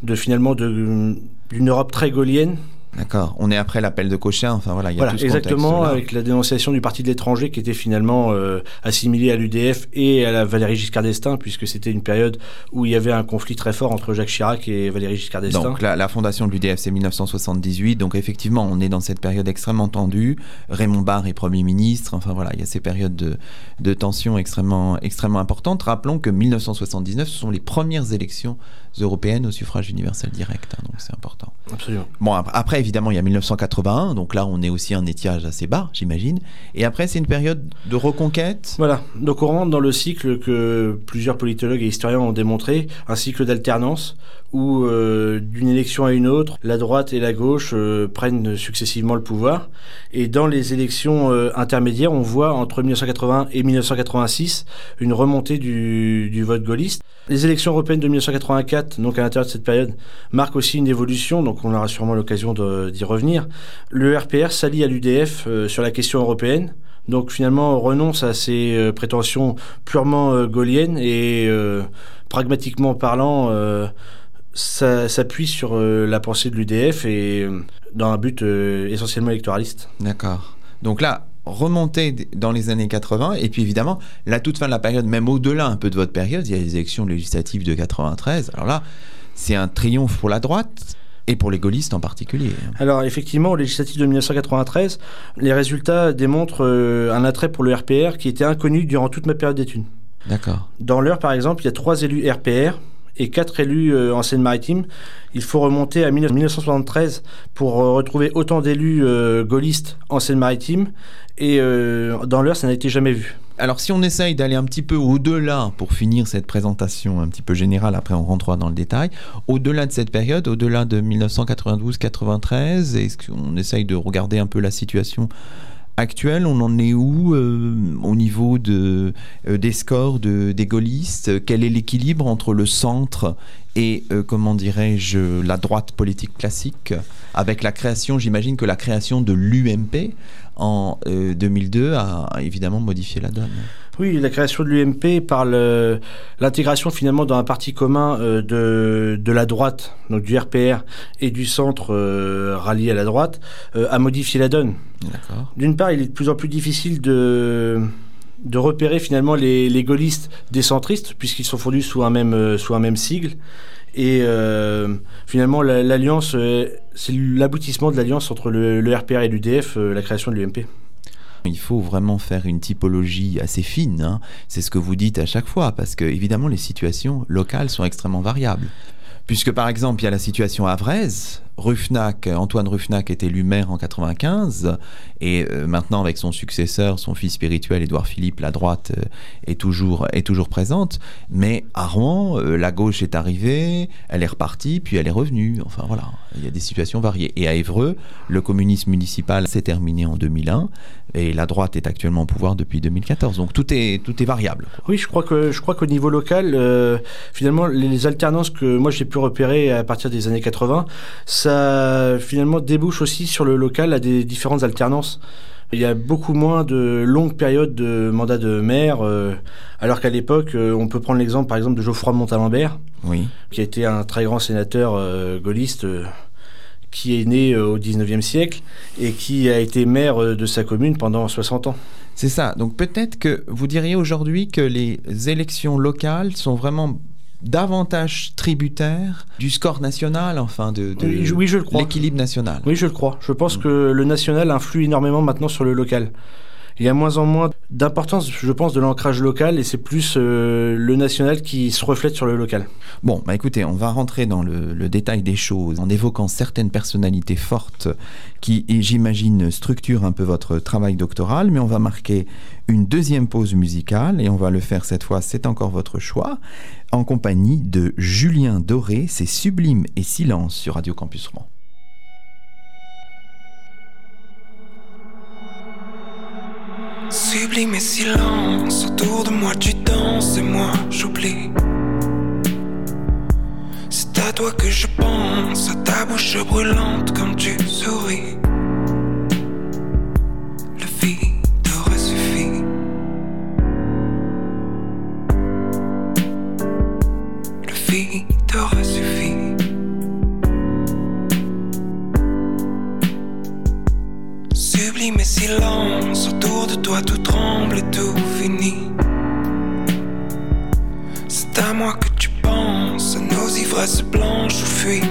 de finalement d'une Europe très gaulienne D'accord. On est après l'appel de Cochin. Enfin voilà, il y a voilà, exactement avec la dénonciation du parti de l'étranger qui était finalement euh, assimilé à l'UDF et à la Valérie Giscard d'Estaing puisque c'était une période où il y avait un conflit très fort entre Jacques Chirac et Valérie Giscard d'Estaing. Donc la, fondation de l'UDF c'est 1978. Donc effectivement on est dans cette période extrêmement tendue. Raymond Barre est premier ministre. Enfin voilà, il y a ces périodes de, de tension extrêmement extrêmement importantes. Rappelons que 1979 ce sont les premières élections européennes au suffrage universel direct. Hein, donc c'est important. Absolument. Bon après évidemment, il y a 1981, donc là, on est aussi un étiage assez bas, j'imagine. Et après, c'est une période de reconquête? Voilà. Donc, on rentre dans le cycle que plusieurs politologues et historiens ont démontré, un cycle d'alternance où, euh, d'une élection à une autre, la droite et la gauche euh, prennent successivement le pouvoir. Et dans les élections euh, intermédiaires, on voit entre 1980 et 1986 une remontée du, du vote gaulliste. Les élections européennes de 1984, donc à l'intérieur de cette période, marquent aussi une évolution, donc on aura sûrement l'occasion d'y revenir. Le RPR s'allie à l'UDF sur la question européenne. Donc finalement, renonce à ses prétentions purement gauliennes et pragmatiquement parlant, s'appuie sur euh, la pensée de l'UDF et euh, dans un but euh, essentiellement électoraliste. D'accord. Donc là, remonter dans les années 80, et puis évidemment, la toute fin de la période, même au-delà un peu de votre période, il y a les élections législatives de 93. Alors là, c'est un triomphe pour la droite. Et pour les gaullistes en particulier. Alors effectivement, au législatif de 1993, les résultats démontrent un attrait pour le RPR qui était inconnu durant toute ma période d'études. D'accord. Dans l'heure, par exemple, il y a trois élus RPR et quatre élus euh, en Seine-Maritime. Il faut remonter à 1973 pour euh, retrouver autant d'élus euh, gaullistes en Seine-Maritime. Et dans l'heure, ça n'a été jamais vu. Alors si on essaye d'aller un petit peu au-delà pour finir cette présentation un petit peu générale, après on rentrera dans le détail, au-delà de cette période, au-delà de 1992-93, est-ce qu'on essaye de regarder un peu la situation actuelle, on en est où euh, au niveau euh, des scores de, des gaullistes? Quel est l'équilibre entre le centre et, euh, comment dirais-je, la droite politique classique? Avec la création, j'imagine que la création de l'UMP en 2002 a évidemment modifié la donne. Oui, la création de l'UMP par l'intégration finalement dans un parti commun euh, de, de, la droite, donc du RPR et du centre euh, rallié à la droite, euh, a modifié la donne. D'une part, il est de plus en plus difficile de de repérer finalement les, les gaullistes des centristes, puisqu'ils sont fondus sous un même, sous un même sigle. Et finalement, l'alliance, c'est l'aboutissement de l'alliance entre le, le, RPR et l'UDF, la création de l'UMP. Il faut vraiment faire une typologie assez fine, hein. c'est ce que vous dites à chaque fois, parce que évidemment les situations locales sont extrêmement variables. Puisque par exemple, il y a la situation à Vraise, Ruffnac, Antoine Ruffnac est élu maire en 95 et euh, maintenant avec son successeur, son fils spirituel Édouard Philippe, la droite euh, est toujours est toujours présente. Mais à Rouen, euh, la gauche est arrivée, elle est repartie, puis elle est revenue. Enfin voilà, il y a des situations variées. Et à Évreux, le communisme municipal s'est terminé en 2001 et la droite est actuellement au pouvoir depuis 2014. Donc tout est tout est variable. Oui, je crois que je crois qu'au niveau local, finalement, les alternances que moi j'ai pu repérer à partir des années 80, ça ça finalement débouche aussi sur le local à des différentes alternances. Il y a beaucoup moins de longues périodes de mandat de maire, euh, alors qu'à l'époque, euh, on peut prendre l'exemple par exemple de Geoffroy Montalembert, oui. qui a été un très grand sénateur euh, gaulliste qui est né au 19e siècle et qui a été maire de sa commune pendant 60 ans. C'est ça. Donc peut-être que vous diriez aujourd'hui que les élections locales sont vraiment davantage tributaire du score national, enfin de, oui, je le crois. l'équilibre national. Oui, je le crois. Je pense que le national influe énormément maintenant sur le local. Il y a moins en moins d'importance, je pense, de l'ancrage local et c'est plus euh, le national qui se reflète sur le local. Bon, bah écoutez, on va rentrer dans le, détail des choses en évoquant certaines personnalités fortes qui, j'imagine, structurent un peu votre travail doctoral, mais on va marquer une deuxième pause musicale et on va le faire cette fois, c'est encore votre choix, en compagnie de Julien Doré, c'est Sublime et Silence sur Radio Campus Rouen. Sublime et silence, autour de moi tu danses et moi j'oublie. C'est à toi que je pense, à ta bouche brûlante comme tu souris. Le vide aurait suffi. Le vide aurait et silence, autour de toi tout tremble et tout finit. C'est à moi que tu penses, à nos ivresses blanches où fuit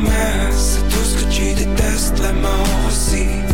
promesses, c'est tout ce que tu détestes, la mort aussi.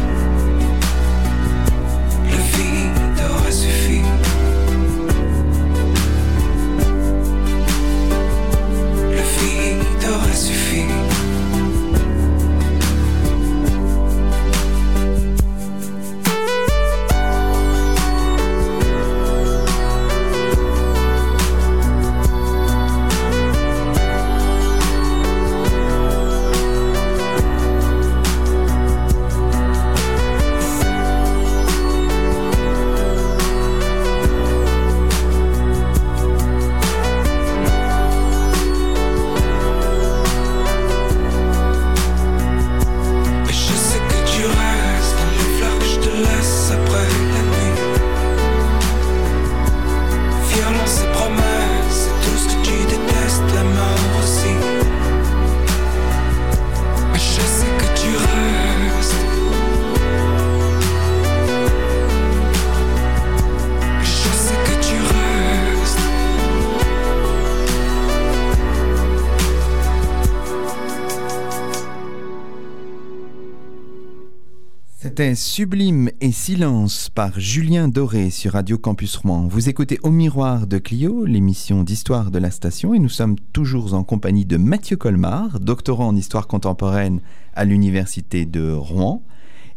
Sublime et Silence par Julien Doré sur Radio Campus Rouen. Vous écoutez Au Miroir de Clio, l'émission d'histoire de la station, et nous sommes toujours en compagnie de Mathieu Colmar, doctorant en histoire contemporaine à l'Université de Rouen,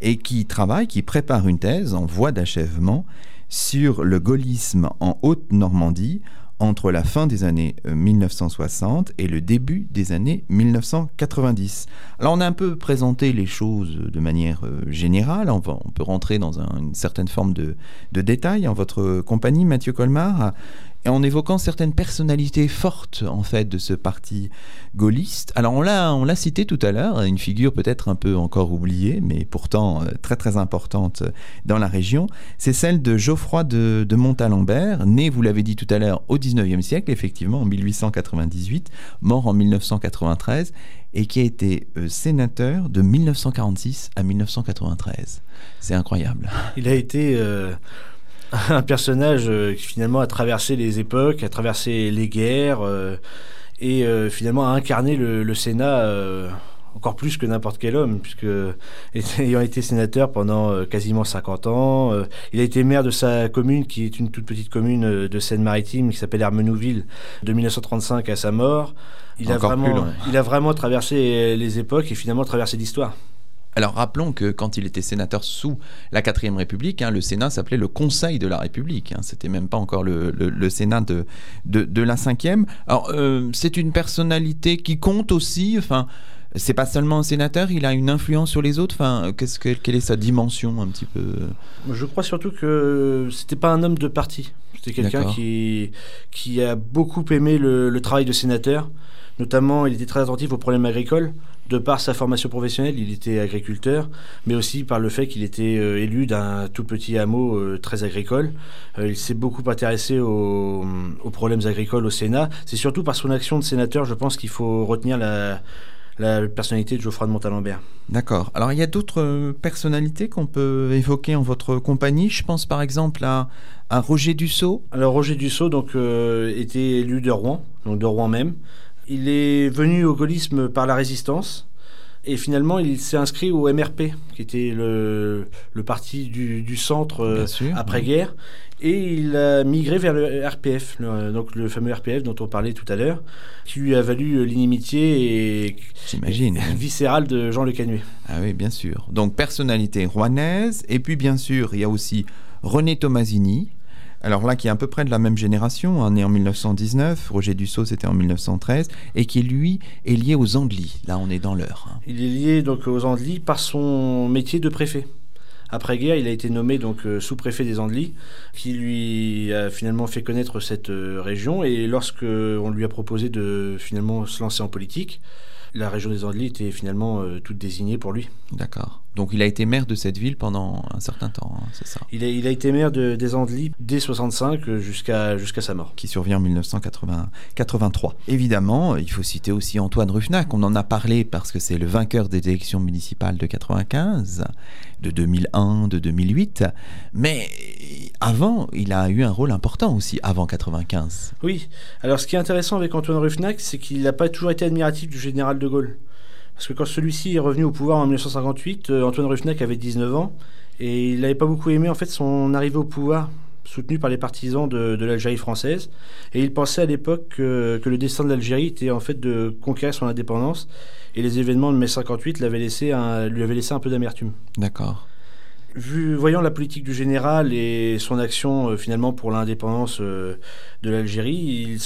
et qui travaille, qui prépare une thèse en voie d'achèvement sur le gaullisme en Haute-Normandie entre la fin des années euh, 1960 et le début des années 1990. Alors on a un peu présenté les choses de manière euh, générale, on, peut rentrer dans un- une certaine forme de, de détail en votre compagnie, Mathieu Colmar, et en évoquant certaines personnalités fortes en fait de ce parti gaulliste. Alors on l'a on l'a cité tout à l'heure, une figure peut-être un peu encore oubliée, mais pourtant euh, très très importante dans la région, c'est celle de Geoffroy de, de Montalembert, né, vous l'avez dit tout à l'heure, au 19e siècle, effectivement, en 1898, mort en 1993, et qui a été euh, sénateur de 1946 à 1993. C'est incroyable. Il a été euh, un personnage euh, qui finalement a traversé les époques, a traversé les guerres euh, et euh, finalement a incarné le, le Sénat encore plus que n'importe quel homme, puisque ayant été sénateur pendant quasiment 50 ans, euh, il a été maire de sa commune, qui est une toute petite commune de Seine-Maritime, qui s'appelle Hermenouville, de 1935 à sa mort. Il a, plus vraiment, long. il a vraiment traversé les époques et finalement traversé l'histoire. Alors rappelons que quand il était sénateur sous la 4ème République, hein, le Sénat s'appelait le Conseil de la République. Hein, C'était même pas encore le, le- le Sénat de, de, de la 5e. Alors euh, c'est une personnalité qui compte aussi. Enfin, c'est pas seulement un sénateur, il a une influence sur les autres. Enfin, qu'est-ce que, quelle est sa dimension un petit peu? Je crois surtout que c'était pas un homme de parti. C'était quelqu'un qui, qui a beaucoup aimé le, le travail de sénateur. Notamment, il était très attentif aux problèmes agricoles. De par sa formation professionnelle, il était agriculteur, mais aussi par le fait qu'il était euh, élu d'un tout petit hameau euh, très agricole. Euh, il s'est beaucoup intéressé aux, aux problèmes agricoles au Sénat. C'est surtout par son action de sénateur, je pense qu'il faut retenir la, la personnalité de Geoffroy de Montalembert. D'accord. Alors il y a d'autres personnalités qu'on peut évoquer en votre compagnie? Je pense par exemple à, à Roger Dussault. Alors Roger Dussault donc, était élu de Rouen, donc de Rouen même. Il est venu au gaullisme par la résistance et finalement il s'est inscrit au MRP, qui était le, le parti du, du centre euh, après-guerre. Et il a migré vers le RPF, le- donc le fameux RPF dont on parlait tout à l'heure, qui lui a valu l'inimitié et J'imagine. viscérale de Jean Le Canuet. Ah oui, bien sûr. Donc personnalité rouennaise, et puis bien sûr, il y a aussi René Tomasini. Alors là, qui est à peu près de la même génération, hein, né en 1919, Roger Dussault c'était en 1913, et qui lui est lié aux Andelys. Là, on est dans l'heure. hein. Il est lié donc aux Andelys par son métier de préfet. Après-guerre, il a été nommé donc sous-préfet des Andelys, qui lui a finalement fait connaître cette région. Et lorsque on lui a proposé de finalement se lancer en politique, la région des Andelys était finalement toute désignée pour lui. D'accord. Donc il a été maire de cette ville pendant un certain temps, hein, c'est ça il a, il a, été maire de, des Andelys dès 65 jusqu'à jusqu'à sa mort. Qui survient en 1983. Évidemment, il faut citer aussi Antoine Ruffnac. On en a parlé parce que c'est le vainqueur des élections municipales de 95, de 2001, de 2008. Mais avant, il a eu un rôle important aussi, avant 95. Oui. Alors ce qui est intéressant avec Antoine Ruffnac, c'est qu'il n'a pas toujours été admiratif du général de Gaulle. Parce que quand celui-ci est revenu au pouvoir en 1958, euh, Antoine Ruffneck avait 19 ans et il n'avait pas beaucoup aimé en fait son arrivée au pouvoir soutenu par les partisans de, l'Algérie française. Et il pensait à l'époque que, le destin de l'Algérie était en fait de conquérir son indépendance. Et les événements de mai 58 l'avaient laissé lui avaient laissé un peu d'amertume. D'accord. Vu, voyant la politique du général et son action euh, finalement pour l'indépendance euh, de l'Algérie, il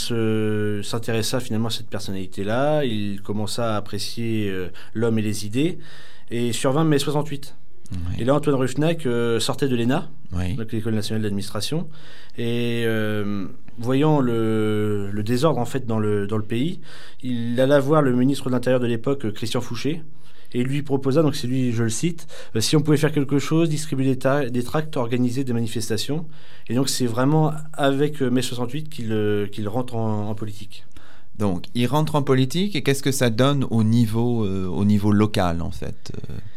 s'intéressa finalement à cette personnalité-là, il commença à apprécier euh, l'homme et les idées, et survint mai 68. Et là, Antoine Ruffnac sortait de l'ENA, l'École nationale d'administration, et voyant le, le, désordre en fait dans le, dans le pays, il alla voir le ministre de l'Intérieur de l'époque, Christian Fouché, et lui proposa, donc c'est lui, je le cite, euh, si on pouvait faire quelque chose, distribuer des, des tracts, organiser des manifestations. Et donc c'est vraiment avec euh, mai 68 qu'il euh, qu'il rentre en, politique. Donc, il rentre en politique et qu'est-ce que ça donne au niveau, au niveau local, en fait,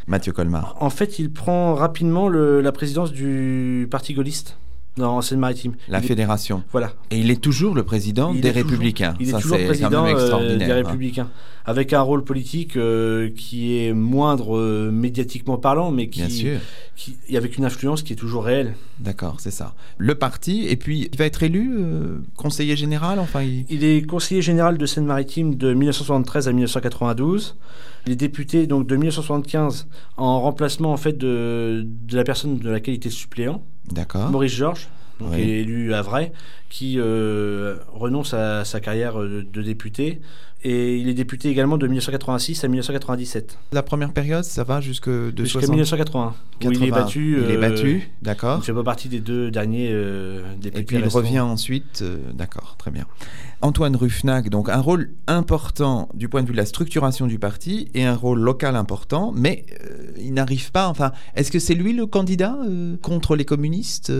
Mathieu Colmar? En fait, il prend rapidement la présidence du Parti gaulliste. Non, Seine-Maritime. La fédération. Voilà. Et il est toujours le président des Républicains. il est toujours président des hein. Républicains avec un rôle politique euh, qui est moindre euh, médiatiquement parlant, mais qui, qui, avec une influence qui est toujours réelle. D'accord, c'est ça. Le parti, et puis il va être élu euh, conseiller général enfin, il... est conseiller général de Seine-Maritime de 1973 à 1992. Il est député donc de 1975 en remplacement en fait de, de la personne de laquelle il était suppléant. Maurice Georges donc élu à Vrai, qui renonce à sa carrière de député et il est député également de 1986 à 1997. La première période, ça va jusque de jusqu'à 1980. Où il est battu. Il est battu, euh, d'accord. Il fait pas partie des deux derniers euh, députés. Et puis il revient ensuite, euh, d'accord, très bien. Antoine Ruffnac, donc un rôle important du point de vue de la structuration du parti et un rôle local important, mais il n'arrive pas. Enfin, est-ce que c'est lui le candidat contre les communistes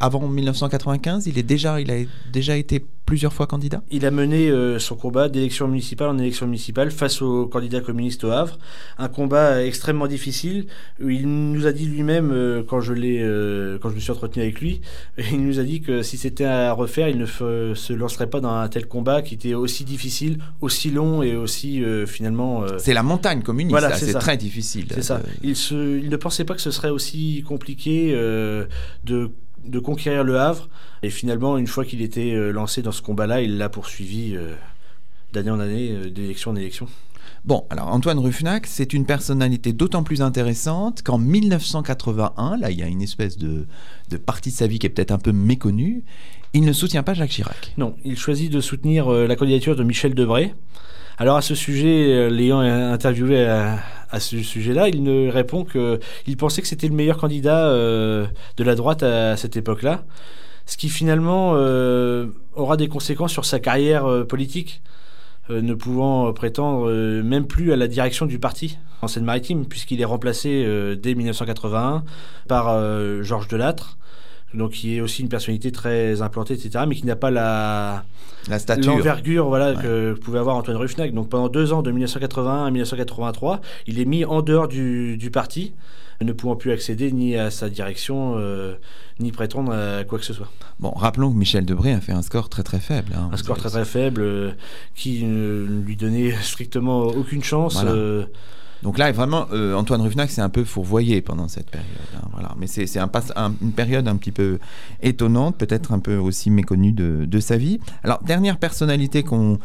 avant 1995 Il est déjà, il a déjà été plusieurs fois candidat? Il a mené euh, son combat d'élection municipale en élection municipale face au candidat communiste au Havre. Un combat extrêmement difficile. Il nous a dit lui-même, euh, quand, je l'ai, euh, quand je me suis entretenu avec lui, il nous a dit que si c'était à refaire, il ne se lancerait pas dans un tel combat qui était aussi difficile, aussi long et aussi finalement... c'est la montagne communiste, voilà, c'est, très difficile. C'est ça. Il, se, il ne pensait pas que ce serait aussi compliqué de de conquérir le Havre. Et finalement, une fois qu'il était euh, lancé dans ce combat-là, il l'a poursuivi euh, d'année en année, euh, d'élection en élection. Bon, alors Antoine Ruffnac, c'est une personnalité d'autant plus intéressante qu'en 1981, là il y a une espèce de, de partie de sa vie qui est peut-être un peu méconnue, il ne soutient pas Jacques Chirac. Non, il choisit de soutenir la candidature de Michel Debré. Alors à ce sujet, l'ayant interviewé à, ce sujet-là, il ne répond qu'il pensait que c'était le meilleur candidat euh, de la droite à cette époque-là, ce qui finalement euh, aura des conséquences sur sa carrière euh, politique, ne pouvant prétendre même plus à la direction du parti en Seine-Maritime, puisqu'il est remplacé dès 1981 par Georges Delattre donc qui est aussi une personnalité très implantée, etc., mais qui n'a pas la, la stature, l'envergure voilà, que pouvait avoir Antoine Ruffnac. Donc pendant deux ans, de 1981 à 1983, il est mis en dehors du, du parti, ne pouvant plus accéder ni à sa direction, euh, ni prétendre à quoi que ce soit. Bon, rappelons que Michel Debré a fait un score très très faible. Hein, un score très très faible euh, qui ne lui donnait strictement aucune chance. Euh, donc là, vraiment, euh, Antoine Ruffnac, c'est un peu fourvoyé pendant cette période. Hein, voilà. Mais c'est un, une période un petit peu étonnante, peut-être un peu aussi méconnue de, sa vie. Alors, dernière personnalité qu'on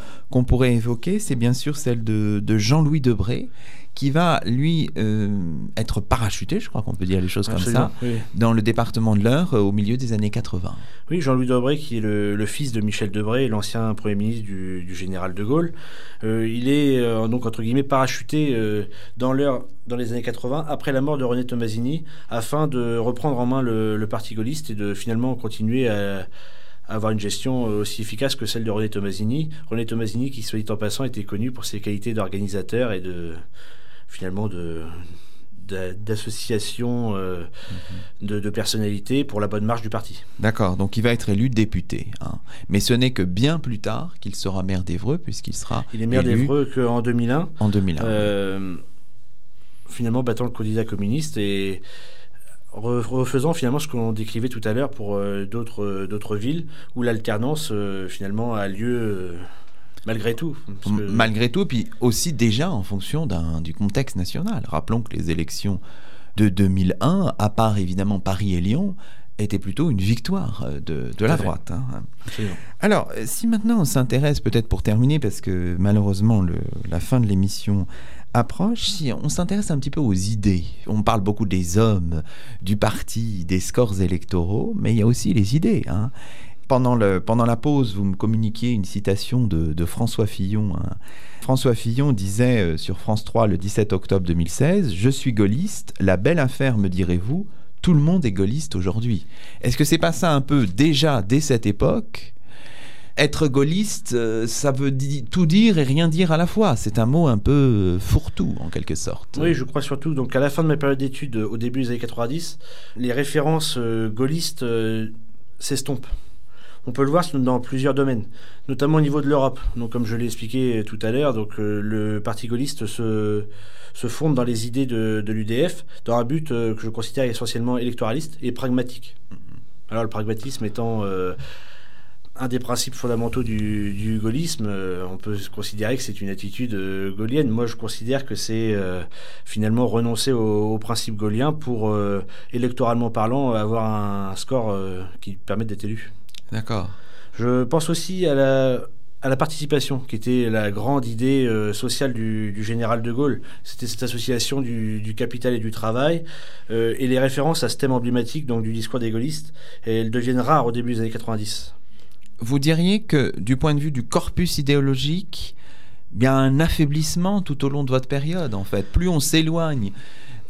pourrait évoquer, c'est bien sûr celle de, Jean-Louis Debré, qui va, lui, euh, être parachuté, je crois qu'on peut dire les choses comme ça, oui. dans le département de l'Eure euh, au milieu des années 80. Oui, Jean-Louis Debré, qui est le, le fils de Michel Debré, l'ancien Premier ministre du, du général de Gaulle. Euh, il est donc, entre guillemets, parachuté dans l'Eure dans les années 80, après la mort de René Tomasini, afin de reprendre en main le, le parti gaulliste et de finalement continuer à à avoir une gestion aussi efficace que celle de René Tomasini. René Tomasini, qui, soit dit en passant, était connu pour ses qualités d'organisateur et de finalement de d'a- d'association euh, de, de personnalités pour la bonne marche du parti. D'accord, donc il va être élu député. hein. Mais ce n'est que bien plus tard qu'il sera maire d'Evreux, puisqu'il sera Il est maire d'Evreux qu'en 2001, en 2001. euh, finalement battant le candidat communiste et re- refaisant finalement ce qu'on décrivait tout à l'heure pour euh, d'autres euh, d'autres villes où l'alternance finalement a lieu malgré tout. Parce que- Malgré tout, puis aussi déjà en fonction du contexte national. Rappelons que les élections de 2001, à part évidemment Paris et Lyon, étaient plutôt une victoire euh, de, de la fait. droite. hein. Alors, euh, si maintenant on s'intéresse peut-être pour terminer, parce que malheureusement le- la fin de l'émission approche, si on s'intéresse un petit peu aux idées. On parle beaucoup des hommes, du parti, des scores électoraux, mais il y a aussi les idées. hein. Pendant, la pause, vous me communiquiez une citation de, François Fillon. hein. François Fillon disait euh, sur France 3 le 17 octobre 2016 Je suis gaulliste, la belle affaire, me direz-vous, tout le monde est gaulliste aujourd'hui. Est-ce que c'est pas ça un peu déjà dès cette époque? Être gaulliste, euh, ça veut tout dire et rien dire à la fois. C'est un mot un peu euh, fourre-tout, en quelque sorte. Oui, je crois surtout. Donc, à la fin de ma période d'études, au début des années 90, les références gaullistes s'estompent. On peut le voir dans plusieurs domaines, notamment au niveau de l'Europe. Donc, comme je l'ai expliqué tout à l'heure, donc euh, le parti gaulliste se, se fonde dans les idées de, de l'UDF, dans un but euh, que je considère essentiellement électoraliste et pragmatique. Alors, le pragmatisme étant euh, un des principes fondamentaux du, du gaullisme, euh, on peut considérer que c'est une attitude euh, gaulienne. Moi, je considère que c'est euh, finalement renoncer au, au principe gaulien pour, électoralement parlant, avoir un score qui permette d'être élu. D'accord. Je pense aussi à la, à la participation, qui était la grande idée euh, sociale du, du général de Gaulle. C'était cette association du, du capital et du travail, euh, et les références à ce thème emblématique donc, du discours des gaullistes, et elles deviennent rares au début des années 90. Vous diriez que, du point de vue du corpus idéologique, il y a un affaiblissement tout au long de votre période, en fait. Plus on s'éloigne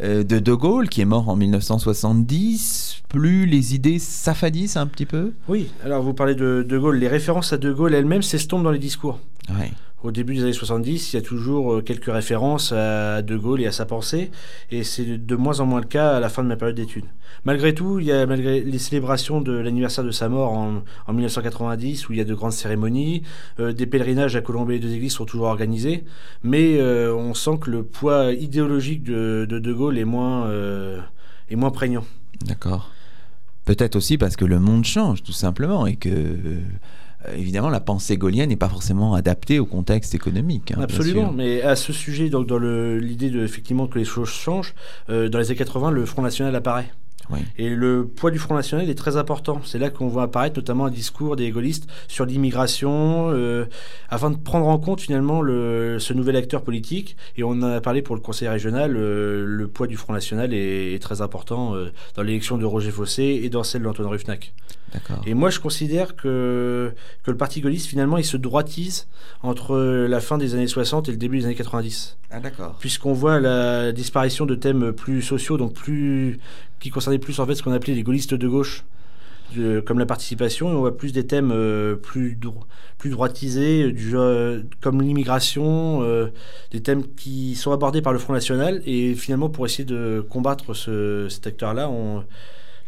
de De Gaulle, qui est mort en 1970, plus les idées s'affadissent un petit peu? Oui, alors vous parlez de De Gaulle. Les références à De Gaulle elles-mêmes s'estompent dans les discours. Ouais. Au début des années 70, il y a toujours euh, quelques références à De Gaulle et à sa pensée, et c'est de moins en moins le cas à la fin de ma période d'études. Malgré tout, il y a malgré les célébrations de l'anniversaire de sa mort en, en 1990, où il y a de grandes cérémonies, euh, des pèlerinages à Colombie et deux églises sont toujours organisés, mais euh, on sent que le poids idéologique de De, Gaulle est moins, est moins prégnant. D'accord. Peut-être aussi parce que le monde change, tout simplement, et que, évidemment, la pensée gaulienne n'est pas forcément adaptée au contexte économique. hein, Absolument, mais à ce sujet, donc dans l'idée de effectivement que les choses changent, euh, dans les années 80, le Front National apparaît. Oui. Et le poids du Front National est très important. C'est là qu'on voit apparaître notamment un discours des gaullistes sur l'immigration, euh, afin de prendre en compte finalement le, ce nouvel acteur politique. Et on en a parlé pour le Conseil régional, euh, le poids du Front National est, est très important euh, dans l'élection de Roger Fossé et dans celle d'Antoine Ruffnac. Et moi, je considère que, que le Parti gaulliste, finalement, il se droitise entre la fin des années 60 et le début des années 90 Ah, d'accord. puisqu'on voit la disparition de thèmes plus sociaux, donc plus qui concernaient plus en fait ce qu'on appelait les gaullistes de gauche, de- comme la participation, et on voit plus des thèmes euh, plus plus droitisés, euh, du, comme l'immigration, euh, des thèmes qui sont abordés par le Front National, et finalement pour essayer de combattre ce, cet acteur-là,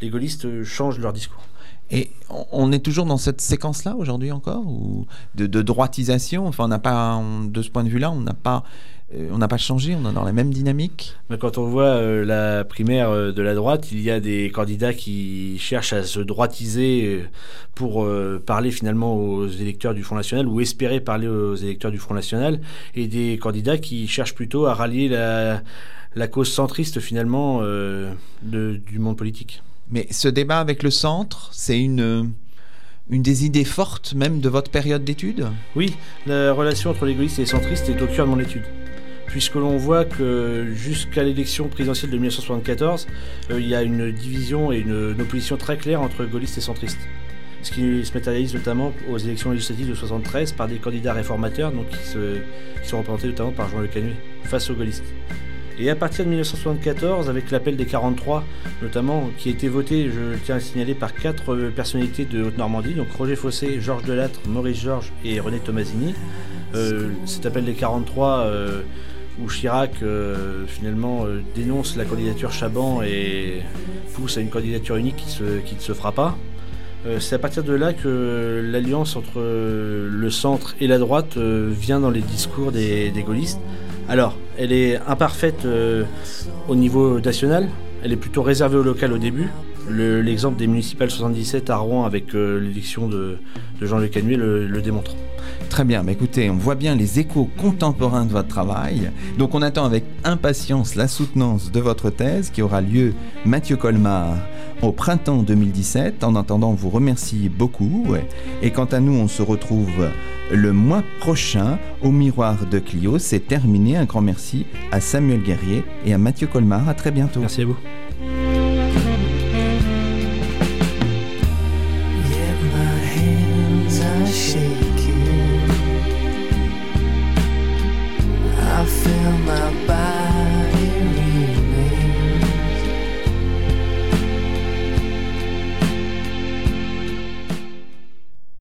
les gaullistes changent leur discours. Et on- est toujours dans cette séquence-là aujourd'hui encore ou de, droitisation? Enfin, on n'a pas, de ce point de vue-là, on n'a pas, euh, on n'a pas changé. On est dans la même dynamique. Mais quand on voit euh, la primaire euh, de la droite, il y a des candidats qui cherchent à se droitiser euh, pour euh, parler finalement aux électeurs du Front National ou espérer parler aux électeurs du Front National, et des candidats qui cherchent plutôt à rallier la, la cause centriste finalement euh, de- du monde politique. Mais ce débat avec le centre, c'est une, une des idées fortes même de votre période d'études. Oui, la relation entre les gaullistes et les centristes est au cœur de mon étude. Puisque l'on voit que jusqu'à l'élection présidentielle de 1974, euh, il y a une division et une, opposition très claire entre gaullistes et centristes. Ce qui se matérialise notamment aux élections législatives de 1973 par des candidats réformateurs donc qui, sont représentés notamment par Jean Le Canuet face aux gaullistes. Et à partir de 1974, avec l'appel des 43, notamment, qui a été voté, je tiens à signaler, par quatre euh, personnalités de Haute-Normandie, donc Roger Fossé, Georges Delattre, Maurice Georges et René Tomasini. Euh, cet appel des 43, euh, où Chirac finalement dénonce la candidature Chaban et pousse à une candidature unique qui, ne se fera pas. C'est à partir de là que l'alliance entre le centre et la droite vient dans les discours des gaullistes. Alors, elle est imparfaite euh, au niveau national, elle est plutôt réservée au local au début. L'exemple des municipales 77 à Rouen avec euh, l'élection de, Jean-Luc Canuet le, démontre. Très bien, mais écoutez, on voit bien les échos contemporains de votre travail. Donc on attend avec impatience la soutenance de votre thèse qui aura lieu, Mathieu Colmar, au printemps 2017. En attendant, on vous remercie beaucoup. Et quant à nous, on se retrouve le mois prochain au Miroir de Clio. C'est terminé. Un grand merci à Samuel Guerrier et à Mathieu Colmar. À très bientôt. Merci à vous.